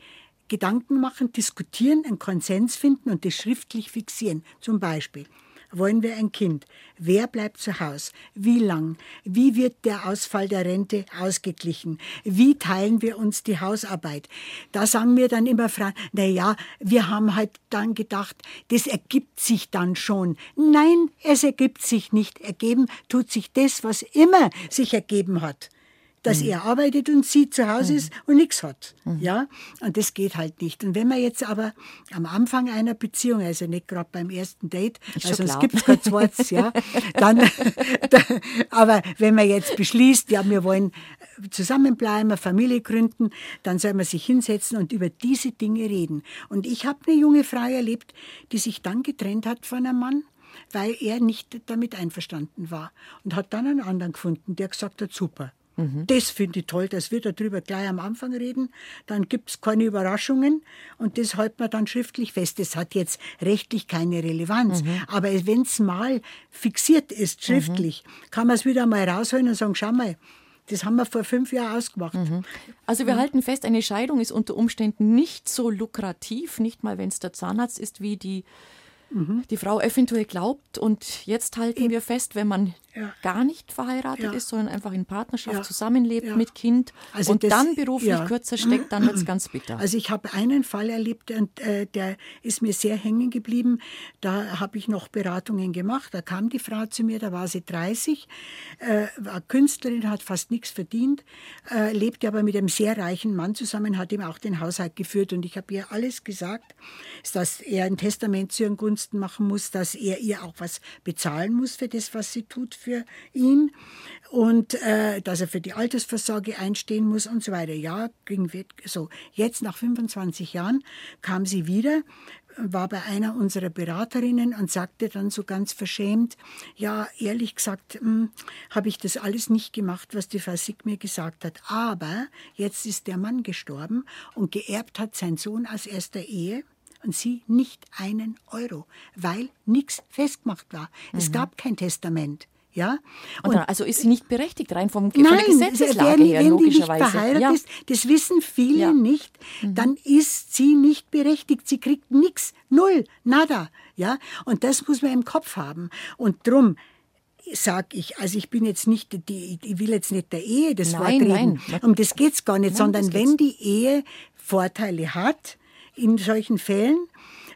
Gedanken machen, diskutieren, einen Konsens finden und das schriftlich fixieren. Zum Beispiel, wollen wir ein Kind? Wer bleibt zu Hause? Wie lang? Wie wird der Ausfall der Rente ausgeglichen? Wie teilen wir uns die Hausarbeit? Da sagen mir dann immer na ja, wir haben halt dann gedacht, das ergibt sich dann schon. Nein, es ergibt sich nicht. Ergeben tut sich das, was immer sich ergeben hat dass mhm. er arbeitet und sie zu Hause mhm. ist und nichts hat. Mhm. Ja, und das geht halt nicht. Und wenn man jetzt aber am Anfang einer Beziehung, also nicht gerade beim ersten Date, ich also es gibt kein zweites, ja, dann, aber wenn man jetzt beschließt, ja, wir wollen zusammenbleiben, eine Familie gründen, dann soll man sich hinsetzen und über diese Dinge reden. Und ich habe eine junge Frau erlebt, die sich dann getrennt hat von einem Mann, weil er nicht damit einverstanden war. Und hat dann einen anderen gefunden, der gesagt hat, super. Mhm. Das finde ich toll, dass wir darüber gleich am Anfang reden. Dann gibt es keine Überraschungen und das halten wir dann schriftlich fest. Das hat jetzt rechtlich keine Relevanz. Mhm. Aber wenn es mal fixiert ist, schriftlich, mhm. kann man es wieder mal rausholen und sagen, schau mal, das haben wir vor fünf Jahren ausgemacht. Mhm. Also wir mhm. halten fest, eine Scheidung ist unter Umständen nicht so lukrativ, nicht mal wenn es der Zahnarzt ist, wie die mhm. die Frau eventuell glaubt. Und jetzt halten wir fest, wenn man ja. gar nicht verheiratet ja. ist, sondern einfach in Partnerschaft ja. zusammenlebt mit Kind also und das, dann beruflich kürzer steckt, dann wird es ganz bitter. Also ich habe einen Fall erlebt, und, äh, der ist mir sehr hängen geblieben. Da habe ich noch Beratungen gemacht. Da kam die Frau zu mir, da war sie 30, äh, war Künstlerin, hat fast nichts verdient, äh, lebte aber mit einem sehr reichen Mann zusammen, hat ihm auch den Haushalt geführt. Und ich habe ihr alles gesagt, dass er ein Testament zu ihren Gunsten machen muss, dass er ihr auch was bezahlen muss für das, was sie tut für ihn und äh, dass er für die Altersvorsorge einstehen muss und so weiter. Ja, ging so. Jetzt nach 25 Jahren kam sie wieder war bei einer unserer Beraterinnen und sagte dann so ganz verschämt, ja, ehrlich gesagt, hm, habe ich das alles nicht gemacht, was die Frau Sick mir gesagt hat. Aber jetzt ist der Mann gestorben und geerbt hat sein Sohn aus erster Ehe und sie nicht einen Euro, weil nichts festgemacht war. Mhm. Es gab kein Testament. Ja? Und, und also ist sie nicht berechtigt, rein vom, nein, von der Gesetzeslage wenn, her, wenn logischerweise. Wenn die nicht verheiratet ja. ist, das wissen viele ja. nicht, mhm. dann ist sie nicht berechtigt. Sie kriegt nichts, null, nada. Ja? Und das muss man im Kopf haben. Und drum sag ich, also ich bin jetzt nicht, die, ich will jetzt nicht der Ehe das nein, Wort reden. Nein. Um das geht's gar nicht, nein, sondern wenn die Ehe Vorteile hat, in solchen Fällen,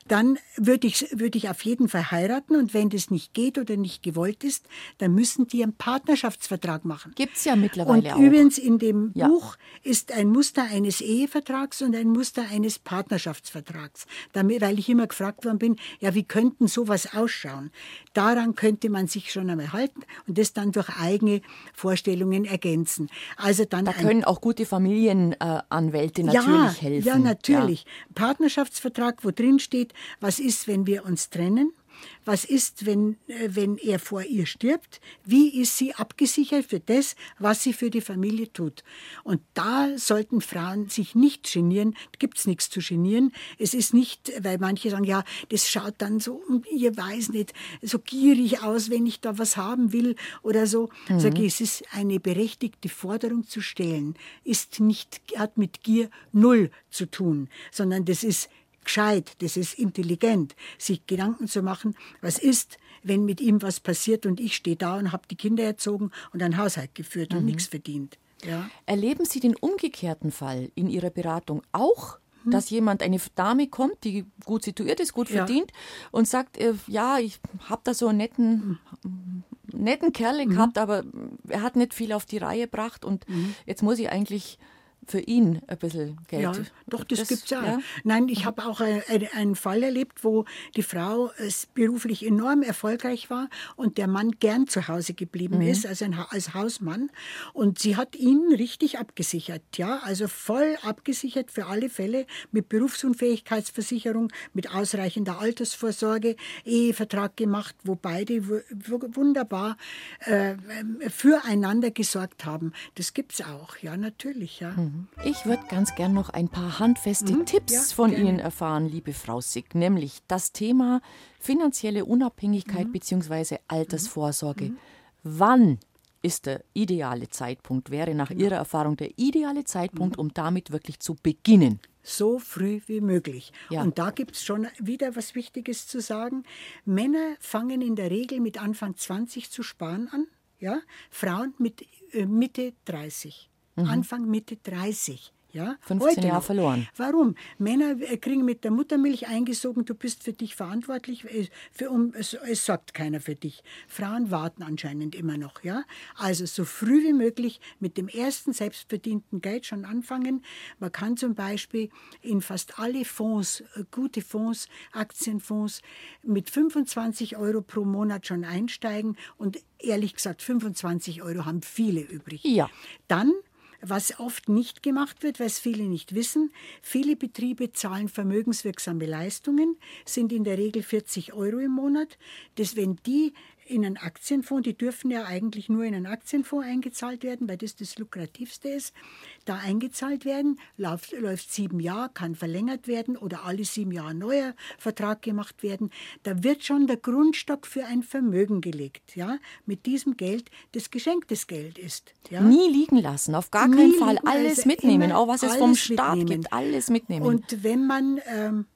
dann würde ich, würde ich auf jeden Fall heiraten. Und wenn das nicht geht oder nicht gewollt ist, dann müssen die einen Partnerschaftsvertrag machen. Gibt es ja mittlerweile und auch. übrigens in dem ja. Buch ist ein Muster eines Ehevertrags und ein Muster eines Partnerschaftsvertrags. Damit, weil ich immer gefragt worden bin, ja, wie könnten sowas ausschauen? Daran könnte man sich schon einmal halten und das dann durch eigene Vorstellungen ergänzen. Also dann da können auch gute Familienanwälte natürlich ja, helfen. Ja, natürlich. Ja. Partnerschaftsvertrag, wo drin steht, was ist, wenn wir uns trennen? Was ist, wenn, äh, wenn er vor ihr stirbt? Wie ist sie abgesichert für das, was sie für die Familie tut? Und da sollten Frauen sich nicht genieren. Gibt es nichts zu genieren. Es ist nicht, weil manche sagen, ja, das schaut dann so, ihr weiß nicht, so gierig aus, wenn ich da was haben will oder so. Mhm. Sage ich, es ist eine berechtigte Forderung zu stellen. Ist nicht, hat mit Gier null zu tun, sondern das ist gescheit, das ist intelligent, sich Gedanken zu machen, was ist, wenn mit ihm was passiert und ich stehe da und habe die Kinder erzogen und einen Haushalt geführt mhm. und nichts verdient. Ja. Erleben Sie den umgekehrten Fall in Ihrer Beratung auch? Hm. Dass jemand, eine Dame kommt, die gut situiert ist, gut ja. verdient und sagt, äh, ja, ich habe da so einen netten, mhm. netten Kerl mhm. gehabt, aber er hat nicht viel auf die Reihe gebracht und mhm. jetzt muss ich eigentlich für ihn ein bisschen Geld. Ja, doch, das, das gibt es ja. Nein, ich habe auch ein, einen Fall erlebt, wo die Frau beruflich enorm erfolgreich war und der Mann gern zu Hause geblieben mhm. ist, also ein, als Hausmann. Und sie hat ihn richtig abgesichert, ja, also voll abgesichert für alle Fälle mit Berufsunfähigkeitsversicherung, mit ausreichender Altersvorsorge, Ehevertrag gemacht, wo beide wunderbar äh, füreinander gesorgt haben. Das gibt es auch, ja, natürlich, ja. Mhm. Ich würde ganz gern noch ein paar handfeste mhm, Tipps ja, von gerne. Ihnen erfahren, liebe Frau Sick, nämlich das Thema finanzielle Unabhängigkeit mhm. bzw. Altersvorsorge. Mhm. Wann ist der ideale Zeitpunkt, wäre nach genau. Ihrer Erfahrung der ideale Zeitpunkt, mhm. um damit wirklich zu beginnen? So früh wie möglich. Ja. Und da gibt es schon wieder was Wichtiges zu sagen. Männer fangen in der Regel mit Anfang 20 zu sparen an, ja? Frauen mit äh, Mitte 30 mhm. Anfang, Mitte 30. Ja, 15 Jahre verloren. Warum? Männer äh, kriegen mit der Muttermilch eingesogen, du bist für dich verantwortlich, äh, für, um, es, es sorgt keiner für dich. Frauen warten anscheinend immer noch. Ja? Also so früh wie möglich mit dem ersten selbstverdienten Geld schon anfangen. Man kann zum Beispiel in fast alle Fonds, äh, gute Fonds, Aktienfonds, mit 25 Euro pro Monat schon einsteigen und ehrlich gesagt 25 Euro haben viele übrig. Ja. Dann was oft nicht gemacht wird, was viele nicht wissen, viele Betriebe zahlen vermögenswirksame Leistungen, sind in der Regel 40 Euro im Monat. Das, wenn die in einen Aktienfonds, die dürfen ja eigentlich nur in einen Aktienfonds eingezahlt werden, weil das das lukrativste ist, da eingezahlt werden, läuft, läuft sieben Jahre, kann verlängert werden oder alle sieben Jahre ein neuer Vertrag gemacht werden. Da wird schon der Grundstock für ein Vermögen gelegt, ja, mit diesem Geld, das geschenktes Geld ist. Ja. Nie liegen lassen, auf gar keinen Nie Fall alles also mitnehmen, auch was es vom Staat mitnehmen. gibt, alles mitnehmen. Und wenn man ähm,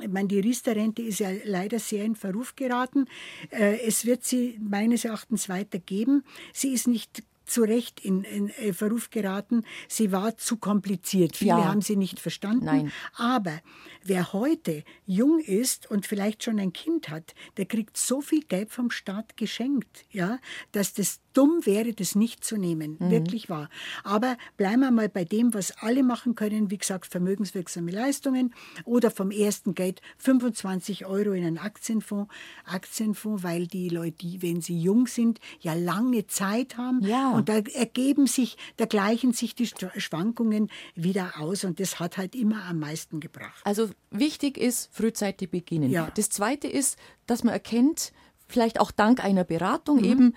ich meine, die Riester-Rente ist ja leider sehr in Verruf geraten. Äh, es wird sie meines Erachtens weitergeben. Sie ist nicht zu Recht in, in, in Verruf geraten. Sie war zu kompliziert. Viele ja. haben sie nicht verstanden. Nein. Aber wer heute jung ist und vielleicht schon ein Kind hat, der kriegt so viel Geld vom Staat geschenkt, ja, dass das dumm wäre, das nicht zu nehmen. Mhm. Wirklich wahr. Aber bleiben wir mal bei dem, was alle machen können. Wie gesagt, vermögenswirksame Leistungen oder vom ersten Geld 25 Euro in einen Aktienfonds. Aktienfonds, weil die Leute, wenn sie jung sind, ja lange Zeit haben. Ja. Und da ergeben sich, da gleichen sich die Schwankungen wieder aus. Und das hat halt immer am meisten gebracht. Also wichtig ist, frühzeitig beginnen. Ja. Das Zweite ist, dass man erkennt, vielleicht auch dank einer Beratung mhm. eben,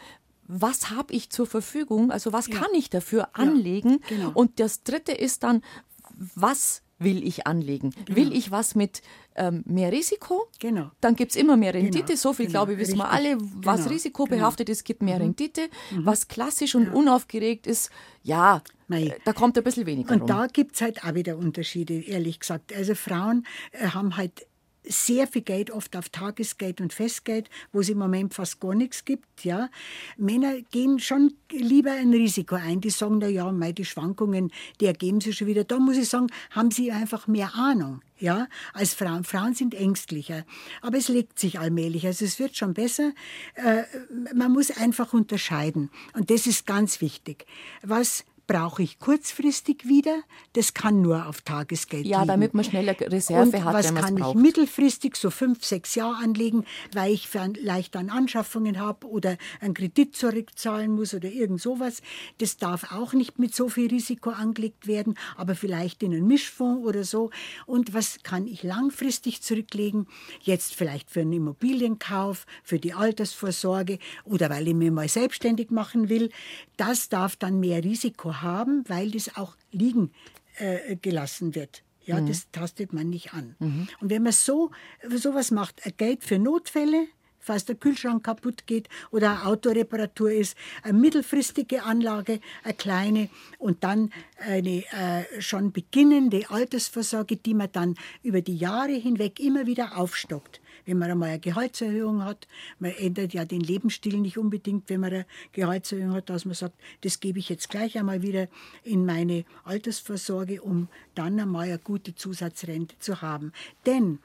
was habe ich zur Verfügung, also was ja. kann ich dafür anlegen. Ja, genau. Und das Dritte ist dann, was will ich anlegen? Genau. Will ich was mit ähm, mehr Risiko? Genau. Dann gibt es immer mehr Rendite. Genau. So viel, genau. glaube ich, wissen Richtig. wir alle. Was genau. risikobehaftet ist, gibt mehr mhm. Rendite. Mhm. Was klassisch und unaufgeregt ist, ja, Mei. Äh, da kommt ein bisschen weniger Und rum. da gibt es halt auch wieder Unterschiede, ehrlich gesagt. Also Frauen äh, haben halt sehr viel Geld, oft auf Tagesgeld und Festgeld, wo es im Moment fast gar nichts gibt. Ja. Männer gehen schon lieber ein Risiko ein. Die sagen, na ja, mei, die Schwankungen, die ergeben sich schon wieder. Da muss ich sagen, haben sie einfach mehr Ahnung. Ja, als Frauen. Frauen sind ängstlicher. Aber es legt sich allmählich. Also es wird schon besser. Äh, man muss einfach unterscheiden. Und das ist ganz wichtig. Was brauche ich kurzfristig wieder. Das kann nur auf Tagesgeld Ja, liegen. damit man schneller Reserve und hat, was kann ich mittelfristig, so fünf, sechs Jahre anlegen, weil ich vielleicht dann Anschaffungen habe oder einen Kredit zurückzahlen muss oder irgend sowas. Das darf auch nicht mit so viel Risiko angelegt werden, aber vielleicht in einen Mischfonds oder so. Und was kann ich langfristig zurücklegen? Jetzt vielleicht für einen Immobilienkauf, für die Altersvorsorge oder weil ich mich mal selbstständig machen will. Das darf dann mehr Risiko haben, weil das auch liegen äh, gelassen wird. Ja, mhm. das tastet man nicht an. Mhm. Und wenn man so sowas macht, Geld für Notfälle, falls der Kühlschrank kaputt geht oder eine Autoreparatur ist, eine mittelfristige Anlage, eine kleine und dann eine äh, schon beginnende Altersvorsorge, die man dann über die Jahre hinweg immer wieder aufstockt wenn man einmal eine Gehaltserhöhung hat. Man ändert ja den Lebensstil nicht unbedingt, wenn man eine Gehaltserhöhung hat, dass man sagt, das gebe ich jetzt gleich einmal wieder in meine Altersvorsorge, um dann einmal eine gute Zusatzrente zu haben. Denn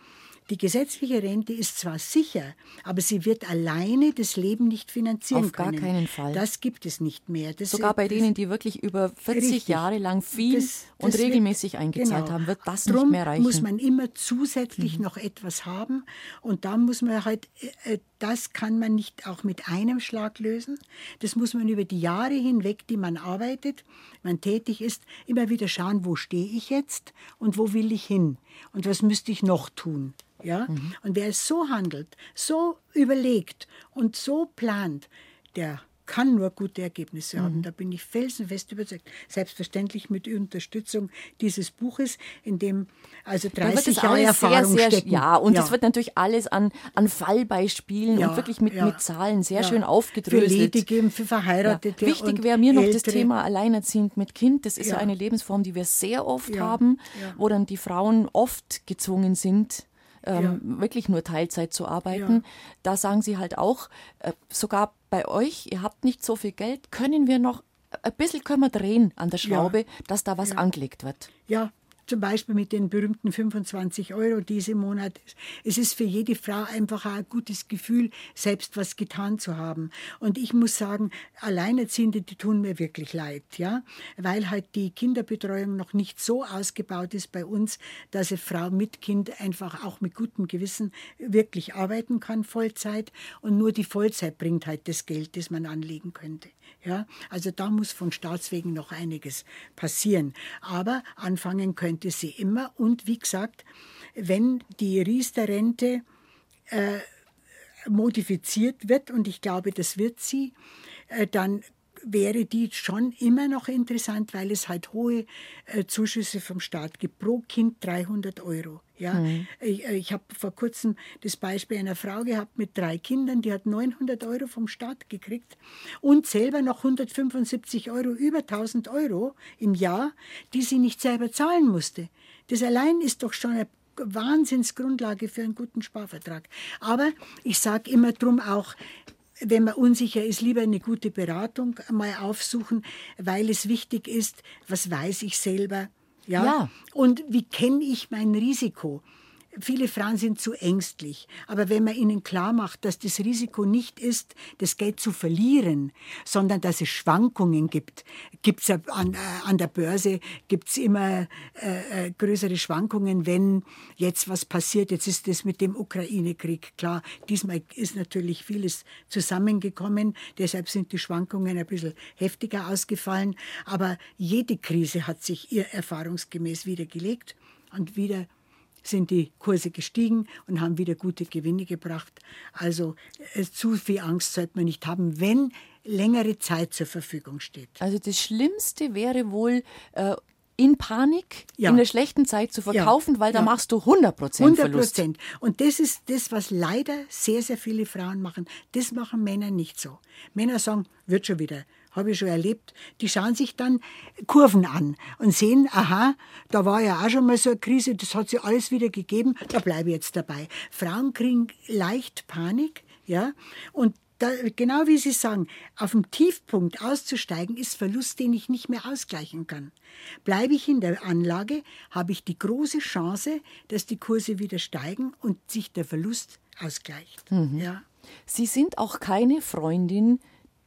die gesetzliche Rente ist zwar sicher, aber sie wird alleine das Leben nicht finanzieren Auf können. Auf gar keinen Fall. Das gibt es nicht mehr. Das Sogar bei denen, die wirklich über 40 richtig. Jahre lang viel das, und regelmäßig wird, eingezahlt genau. haben, wird das Drum nicht mehr reichen. muss man immer zusätzlich mhm. noch etwas haben und da muss man halt, äh, das kann man nicht auch mit einem Schlag lösen. Das muss man über die Jahre hinweg, die man arbeitet, man tätig ist, immer wieder schauen, wo stehe ich jetzt und wo will ich hin und was müsste ich noch tun. Ja? Mhm. Und wer so handelt, so überlegt und so plant, der kann nur gute Ergebnisse mhm. haben. Da bin ich felsenfest überzeugt. Selbstverständlich mit Unterstützung dieses Buches, in dem also 30 Jahre Erfahrung sehr, sehr, stecken. Ja, und es wird natürlich alles an, an Fallbeispielen ja, und wirklich mit, ja, mit Zahlen sehr ja. schön aufgedröselt. Für Ledige, für Verheiratete Wichtig wäre mir noch Ältere. das Thema Alleinerziehend mit Kind. Das ist ja, eine Lebensform, die wir sehr oft haben, wo dann die Frauen oft gezwungen sind, ähm, ja. wirklich nur Teilzeit zu arbeiten. Ja. Da sagen sie halt auch, äh, sogar bei euch, ihr habt nicht so viel Geld, können wir noch ein bisschen können wir drehen an der Schraube, ja. dass da was angelegt wird. Ja, zum Beispiel mit den berühmten 25 Euro diesen Monat. Es ist für jede Frau einfach ein gutes Gefühl, selbst was getan zu haben. Und ich muss sagen, Alleinerziehende, die tun mir wirklich leid, ja, weil halt die Kinderbetreuung noch nicht so ausgebaut ist bei uns, dass eine Frau mit Kind einfach auch mit gutem Gewissen wirklich arbeiten kann, Vollzeit. Und nur die Vollzeit bringt halt das Geld, das man anlegen könnte. Ja, also da muss von Staatswegen noch einiges passieren. Aber anfangen könnte sie immer. Und wie gesagt, wenn die Riester-Rente äh, modifiziert wird, und ich glaube, das wird sie, äh, dann wäre die schon immer noch interessant, weil es halt hohe äh, Zuschüsse vom Staat gibt. Pro Kind 300 Euro. Ja, mhm. ich, äh, ich habe vor kurzem das Beispiel einer Frau gehabt mit drei Kindern, die hat 900 Euro vom Staat gekriegt und selber noch 175 Euro, über 1000 Euro im Jahr, die sie nicht selber zahlen musste. Das allein ist doch schon eine Wahnsinnsgrundlage für einen guten Sparvertrag. Aber ich sage immer drum auch, wenn man unsicher ist, lieber eine gute Beratung mal aufsuchen, weil es wichtig ist, was weiß ich selber. Ja. ja. Und wie kenne ich mein Risiko? Viele Frauen sind zu ängstlich. Aber wenn man ihnen klar macht, dass das Risiko nicht ist, das Geld zu verlieren, sondern dass es Schwankungen gibt, gibt es an, äh, an der Börse gibt's immer äh, äh, größere Schwankungen, wenn jetzt was passiert. Jetzt ist das mit dem Ukraine-Krieg klar. Diesmal ist natürlich vieles zusammengekommen. Deshalb sind die Schwankungen ein bisschen heftiger ausgefallen. Aber jede Krise hat sich ihr erfahrungsgemäß wieder gelegt und wieder sind die Kurse gestiegen und haben wieder gute Gewinne gebracht. Also äh, zu viel Angst sollte man nicht haben, wenn längere Zeit zur Verfügung steht. Also das Schlimmste wäre wohl äh, in Panik ja. in der schlechten Zeit zu verkaufen, ja. weil da machst du 100 Prozent Verlust. 100 Und das ist das, was leider sehr, sehr viele Frauen machen. Das machen Männer nicht so. Männer sagen, wird schon wieder habe ich schon erlebt, die schauen sich dann Kurven an und sehen, aha, da war ja auch schon mal so eine Krise, das hat sich alles wieder gegeben, da bleibe ich jetzt dabei. Frauen kriegen leicht Panik, ja, und da, genau wie Sie sagen, auf dem Tiefpunkt auszusteigen, ist Verlust, den ich nicht mehr ausgleichen kann. Bleibe ich in der Anlage, habe ich die große Chance, dass die Kurse wieder steigen und sich der Verlust ausgleicht. Mhm. Ja. Sie sind auch keine Freundin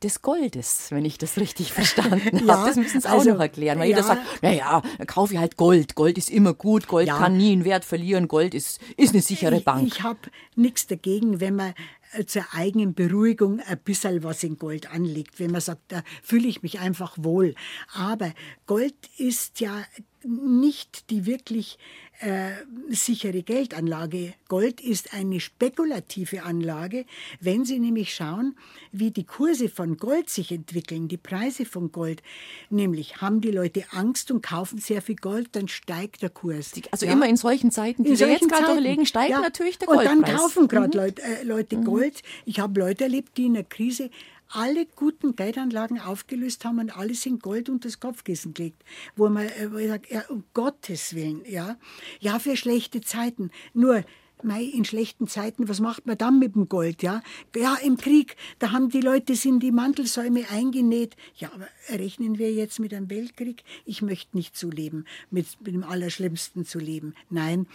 des Goldes, wenn ich das richtig verstanden ja, habe. Das müssen Sie auch also, noch erklären, weil ja. jeder sagt, naja, dann kaufe ich halt Gold. Gold ist immer gut, Gold ja. kann nie einen Wert verlieren, Gold ist, ist eine sichere Bank. Ich, ich habe nichts dagegen, wenn man äh, zur eigenen Beruhigung ein bisschen was in Gold anlegt, wenn man sagt, da fühle ich mich einfach wohl. Aber Gold ist ja nicht die wirklich äh, sichere Geldanlage. Gold ist eine spekulative Anlage. Wenn Sie nämlich schauen, wie die Kurse von Gold sich entwickeln, die Preise von Gold, nämlich haben die Leute Angst und kaufen sehr viel Gold, dann steigt der Kurs. Also ja. immer in solchen Zeiten, die in wir jetzt gerade überlegen, steigt ja. natürlich der Goldpreis. Und dann kaufen gerade mhm. Leute, äh, Leute mhm. Gold. Ich habe Leute erlebt, die in der Krise alle guten Geldanlagen aufgelöst haben und alles in Gold unter das Kopfkissen gelegt. Wo man, äh, sage, ja, um Gottes Willen, ja. Ja, für schlechte Zeiten. Nur, Mei, in schlechten Zeiten, was macht man dann mit dem Gold, ja? Ja, im Krieg, da haben die Leute sind die Mantelsäume eingenäht. Ja, aber rechnen wir jetzt mit einem Weltkrieg? Ich möchte nicht so leben, mit, mit dem Allerschlimmsten zu leben. Nein,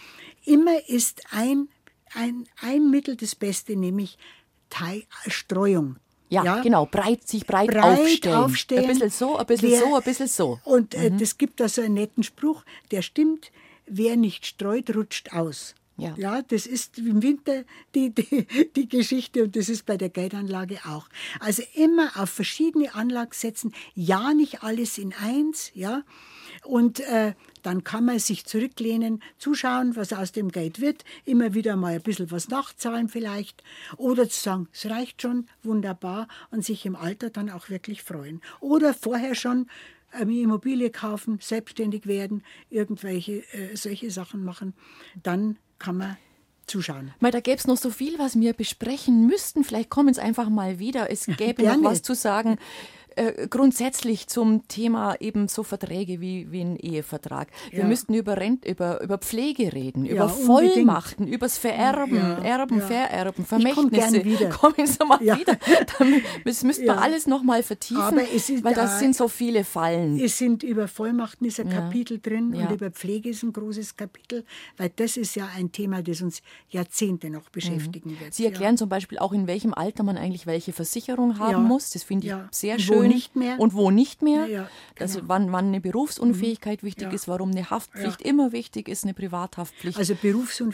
immer ist ein, ein, ein Mittel das Beste, nämlich Teil, Streuung. Ja, ja, genau, breit, sich breit, breit aufstellen. aufstellen. Ein bisschen so, ein bisschen wer, so, ein bisschen so. Und äh, mhm. das gibt da so einen netten Spruch, der stimmt, wer nicht streut, rutscht aus. Ja. ja, das ist im Winter die, die, die Geschichte und das ist bei der Geldanlage auch. Also immer auf verschiedene Anlagen setzen, ja nicht alles in eins, ja. Und äh, dann kann man sich zurücklehnen, zuschauen, was aus dem Geld wird, immer wieder mal ein bisschen was nachzahlen vielleicht oder zu sagen, es reicht schon, wunderbar und sich im Alter dann auch wirklich freuen. Oder vorher schon eine Immobilie kaufen, selbstständig werden, irgendwelche äh, solche Sachen machen, dann kann man zuschauen. Mal, da gäbe es noch so viel, was wir besprechen müssten. Vielleicht kommen es einfach mal wieder. Es gäbe noch was zu sagen äh, grundsätzlich zum Thema eben so Verträge wie, wie ein Ehevertrag. Wir ja. müssten über, Rent, über, über Pflege reden, ja, über Vollmachten, unbedingt. übers Vererben, ja, Erben, Vererben, Vermächtnisse. Wieder. Kommen Sie mal wieder. Das müssten wir alles noch mal vertiefen, ist, weil das sind so viele Fallen. Es sind über Vollmachten ist ein Kapitel drin und über Pflege ist ein großes Kapitel, weil das ist ja ein Thema, das uns Jahrzehnte noch beschäftigen mhm. wird. Sie erklären zum Beispiel auch, in welchem Alter man eigentlich welche Versicherung haben muss. Das finde ich sehr schön nicht mehr. und wo nicht mehr. Ja, ja, Also genau. wann, wann eine Berufsunfähigkeit wichtig Ja. ist, warum eine Haftpflicht immer wichtig ist, eine Privathaftpflicht. Also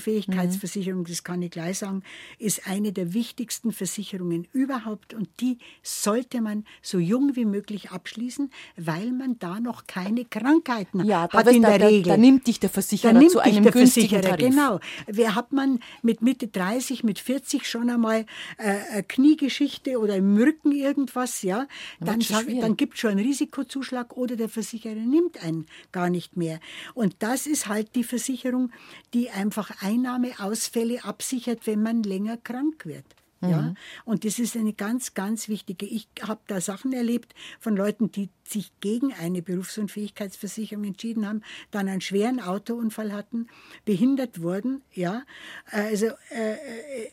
Berufsunfähigkeitsversicherung, das kann ich gleich sagen, ist eine der wichtigsten Versicherungen überhaupt und die sollte man so jung wie möglich abschließen, weil man da noch keine Krankheiten ja, da, hat wird- in da, der da, Regel. da nimmt dich der Versicherer Da nimmt zu einem der günstigen Versicherer, Tarif. genau. Wer hat man mit Mitte 30, mit 40 schon einmal äh, eine Kniegeschichte oder im Rücken irgendwas, ja, dann, schwierig. dann gibt es schon einen Risikozuschlag oder der Versicherer nimmt einen gar nicht mehr. Und das ist halt die Versicherung, die einfach Einnahmeausfälle absichert, wenn man länger krank wird. Ja? Mhm. Und das ist eine ganz, ganz wichtige. Ich habe da Sachen erlebt von Leuten, die sich gegen eine Berufsunfähigkeitsversicherung entschieden haben, dann einen schweren Autounfall hatten, behindert wurden. Ja? Also, äh,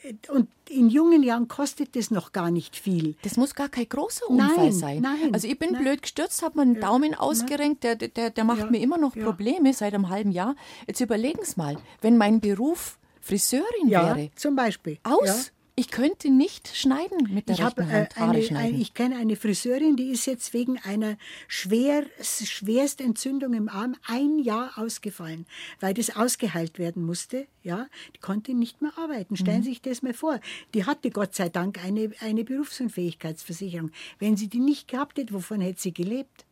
äh, und in jungen Jahren kostet das noch gar nicht viel. Das muss gar kein großer Unfall Nein, sein. nein, also ich bin nein. blöd gestürzt, habe meinen Daumen ausgerenkt, der, der, der macht Ja, mir immer noch ja. Probleme seit einem halben Jahr. Jetzt überlegen Sie mal, wenn mein Beruf Friseurin Ja, wäre, zum Beispiel. aus. Ich könnte nicht schneiden mit der Ich, rechten äh, Hand, Haare eine, ein, schneiden. ich kenne eine Friseurin, die ist jetzt wegen einer schwer, Schwerstentzündung im Arm ein Jahr ausgefallen, weil das ausgeheilt werden musste. Ja, die konnte nicht mehr arbeiten. Stellen Mhm. Sie sich das mal vor. Die hatte Gott sei Dank eine, eine Berufsunfähigkeitsversicherung. Wenn sie die nicht gehabt hätte, wovon hätte sie gelebt?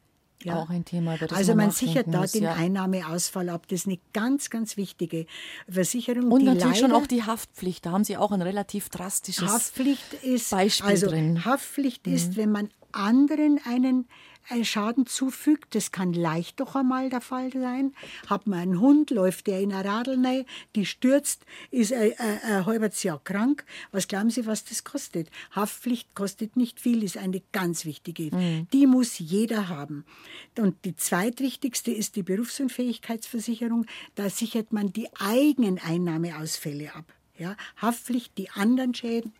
Auch ein Thema, also man man sichert da muss, den ja. Einnahmeausfall ab. Das ist eine ganz, ganz wichtige Versicherung. Und natürlich schon auch die Haftpflicht. Da haben Sie auch ein relativ drastisches Haftpflicht ist Beispiel also drin. Mhm. Haftpflicht ist, wenn man anderen einen Schaden zufügt, das kann leicht doch einmal der Fall sein. Hat man einen Hund, läuft der in eine Radl rein, die stürzt, ist ein, ein, ein halbes Jahr krank. Was glauben Sie, was das kostet? Haftpflicht kostet nicht viel, ist eine ganz wichtige. Mhm. Die muss jeder haben. Und die zweitwichtigste ist die Berufsunfähigkeitsversicherung. Da sichert man die eigenen Einnahmeausfälle ab. Ja, Haftpflicht, die anderen Schäden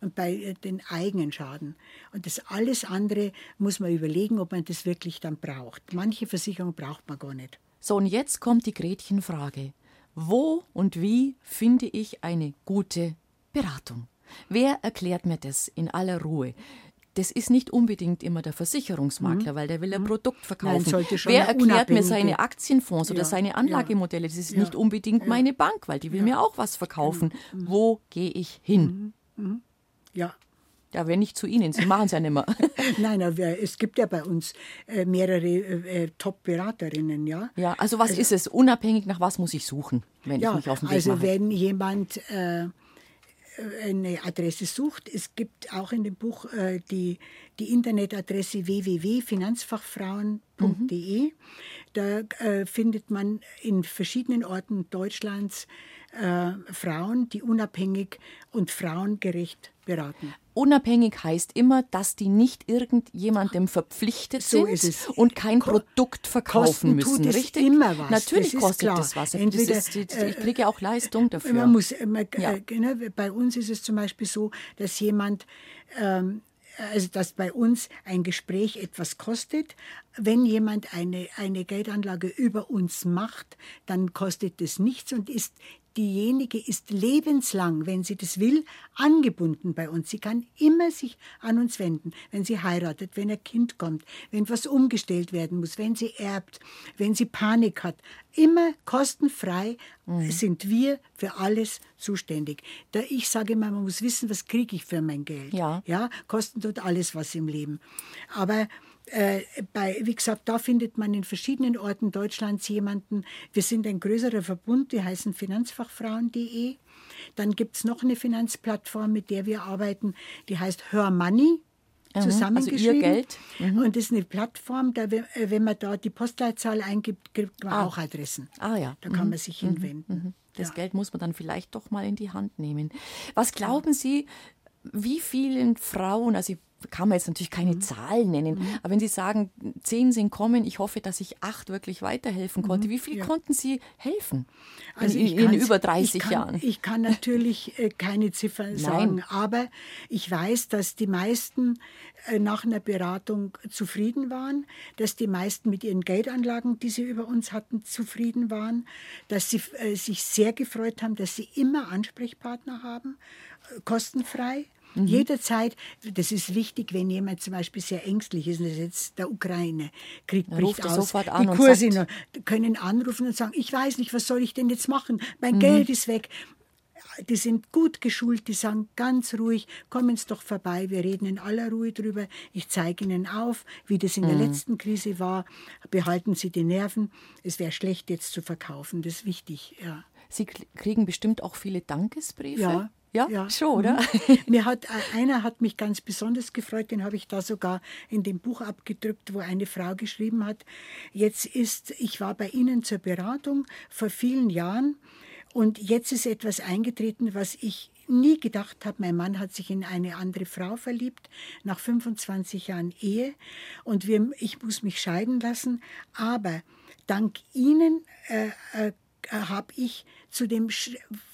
und bei äh, den eigenen Schaden. Und das alles andere muss man überlegen, ob man das wirklich dann braucht. Manche Versicherungen braucht man gar nicht. So, und jetzt kommt die Gretchenfrage. Wo und wie finde ich eine gute Beratung? Wer erklärt mir das in aller Ruhe? Das ist nicht unbedingt immer der Versicherungsmakler, weil der will ein Produkt verkaufen. Mhm. Nein, Wer erklärt mir seine Aktienfonds oder Ja, seine Anlagemodelle? Das ist ja, nicht unbedingt meine Bank, weil die will mir auch was verkaufen. Mhm. Wo gehe ich hin? Ja. Ja, wenn nicht zu Ihnen, Sie machen es ja nicht mehr. Nein, aber es gibt ja bei uns äh, mehrere äh, äh, Top-Beraterinnen, ja. Ja, also was ist es? Unabhängig nach was muss ich suchen, wenn ich Ja, mich auf den Weg also mache? wenn jemand äh, eine Adresse sucht, es gibt auch in dem Buch äh, die, die Internetadresse www.finanzfachfrauen.de. Da äh, findet man in verschiedenen Orten Deutschlands Frauen, die unabhängig und frauengerecht beraten. Unabhängig heißt immer, dass die nicht irgendjemandem verpflichtet So sind ist und kein Ko- Produkt verkaufen kosten müssen, tut es richtig? immer was, Natürlich das ist kostet klar. das was. Das Entweder, ist, die- äh, ich kriege auch Leistung dafür. Man muss, äh, man, Ja. äh, genau, bei uns ist es zum Beispiel so, dass jemand, ähm, also dass bei uns ein Gespräch etwas kostet. Wenn jemand eine, eine Geldanlage über uns macht, dann kostet es nichts und ist diejenige ist lebenslang, wenn sie das will, angebunden bei uns. Sie kann immer sich an uns wenden, wenn sie heiratet, wenn ein Kind kommt, wenn was umgestellt werden muss, wenn sie erbt, wenn sie Panik hat. Immer kostenfrei sind wir für alles zuständig. Da ich sage immer, man muss wissen, was kriege ich für mein Geld. Ja. Ja, kosten tut alles was im Leben. Aber äh, bei, wie gesagt, da findet man in verschiedenen Orten Deutschlands jemanden. Wir sind ein größerer Verbund, die heißen finanzfachfrauen.de. Dann gibt es noch eine Finanzplattform, mit der wir arbeiten, die heißt Her Money. also Ihr Zusammengeschrieben. Geld. Mhm. Und das ist eine Plattform, da, äh, wenn man da die Postleitzahl eingibt, kriegt man Ah. auch Adressen. Ah ja. Da kann man sich hinwenden. Das Ja. Geld muss man dann vielleicht doch mal in die Hand nehmen. Was glauben Sie, wie vielen Frauen, also ich kann man jetzt natürlich Mhm. keine Zahlen nennen, aber wenn Sie sagen, zehn sind kommen, ich hoffe, dass ich acht wirklich weiterhelfen konnte, wie viel Mhm. ja. konnten Sie helfen? Also in, in über 30 ich kann, Jahren. Ich kann natürlich äh, keine Ziffern sagen, aber ich weiß, dass die meisten äh, nach einer Beratung zufrieden waren, dass die meisten mit ihren Geldanlagen, die sie über uns hatten, zufrieden waren, dass sie äh, sich sehr gefreut haben, dass sie immer Ansprechpartner haben, äh, kostenfrei. Mhm. Jederzeit, das ist wichtig, wenn jemand zum Beispiel sehr ängstlich ist, und das ist jetzt der Ukraine-Krieg bricht aus. Sofort an die Kurse können anrufen und sagen, ich weiß nicht, was soll ich denn jetzt machen? Mein mhm. Geld ist weg die sind gut geschult, die sagen ganz ruhig, kommen Sie doch vorbei, wir reden in aller Ruhe drüber. Ich zeige Ihnen auf, wie das in der mhm. letzten Krise war. Behalten Sie die Nerven. Es wäre schlecht, jetzt zu verkaufen. Das ist wichtig, ja. Sie kriegen bestimmt auch viele Dankesbriefe. Ja, ja, ja, schon, oder? Mhm. Mir hat, äh, einer hat mich ganz besonders gefreut, den habe ich da sogar in dem Buch abgedrückt, wo eine Frau geschrieben hat, jetzt ist, ich war bei Ihnen zur Beratung vor vielen Jahren und jetzt ist etwas eingetreten, was ich nie gedacht habe. Mein Mann hat sich in eine andere Frau verliebt, nach 25 Jahren Ehe. Und wir, ich muss mich scheiden lassen. Aber dank Ihnen äh, äh, habe ich zu dem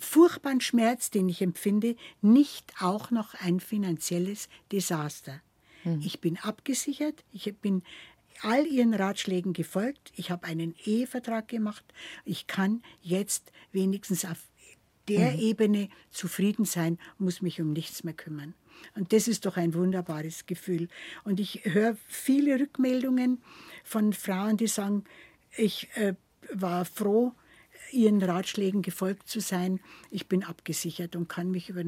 furchtbaren Schmerz, den ich empfinde, nicht auch noch ein finanzielles Desaster. Hm. Ich bin abgesichert, ich bin all ihren Ratschlägen gefolgt. Ich habe einen Ehevertrag gemacht. Ich kann jetzt wenigstens auf der mhm. Ebene zufrieden sein, muss mich um nichts mehr kümmern. Und das ist doch ein wunderbares Gefühl. Und ich höre viele Rückmeldungen von Frauen, die sagen, ich äh, war froh, ihren Ratschlägen gefolgt zu sein. Ich bin abgesichert und kann mich über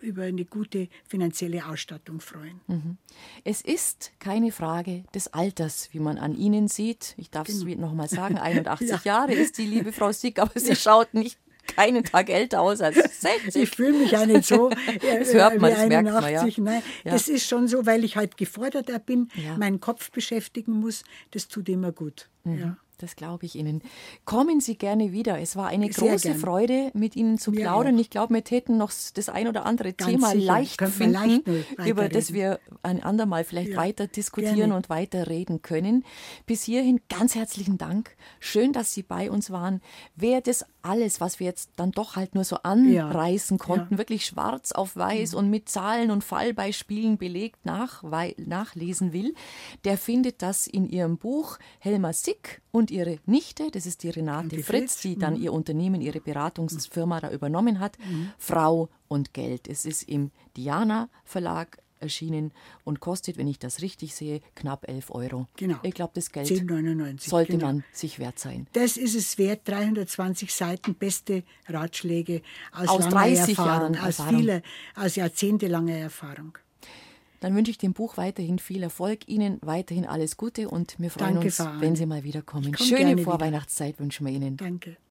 über eine gute finanzielle Ausstattung freuen. Mhm. Es ist keine Frage des Alters, wie man an Ihnen sieht. Ich darf es genau. noch mal sagen, 81 ja. Jahre ist die liebe Frau Sick, aber sie ja. schaut nicht keinen Tag älter aus als 60. Ich fühle mich auch nicht so äh, das hört man, wie das 81. Merkt man, ja. Nein, ja. das ist schon so, weil ich halt geforderter bin, ja. meinen Kopf beschäftigen muss. Das tut immer gut. Mhm. Ja. Das glaube ich Ihnen. Kommen Sie gerne wieder. Es war eine Sehr große gern. Freude, mit Ihnen zu plaudern. Ich glaube, wir täten noch das ein oder andere Ganz Thema sicher. leicht finden, leicht über das wir ein andermal vielleicht ja. weiter diskutieren gerne. und weiter reden können. Bis hierhin ganz herzlichen Dank. Schön, dass Sie bei uns waren. Wer das alles, was wir jetzt dann doch halt nur so anreißen ja. konnten, ja. wirklich schwarz auf weiß mhm. und mit Zahlen und Fallbeispielen belegt nach, nachlesen will, der findet das in Ihrem Buch Helma Sick und und ihre Nichte, das ist die Renate die Fritz, die dann mhm. ihr Unternehmen, ihre Beratungsfirma da übernommen hat, mhm. Frau und Geld. Es ist im Diana Verlag erschienen und kostet, wenn ich das richtig sehe, knapp 11 Euro. Genau. Ich glaube, das Geld 10,99. sollte genau. man sich wert sein. Das ist es wert. 320 Seiten, beste Ratschläge aus, aus 30 Erfahrung, Jahren aus Erfahrung. Viele, aus jahrzehntelanger Erfahrung. Dann wünsche ich dem Buch weiterhin viel Erfolg, Ihnen weiterhin alles Gute und wir freuen Danke, uns, wenn Sie mal wiederkommen. Schöne Vorweihnachtszeit wünschen wir Ihnen. Danke.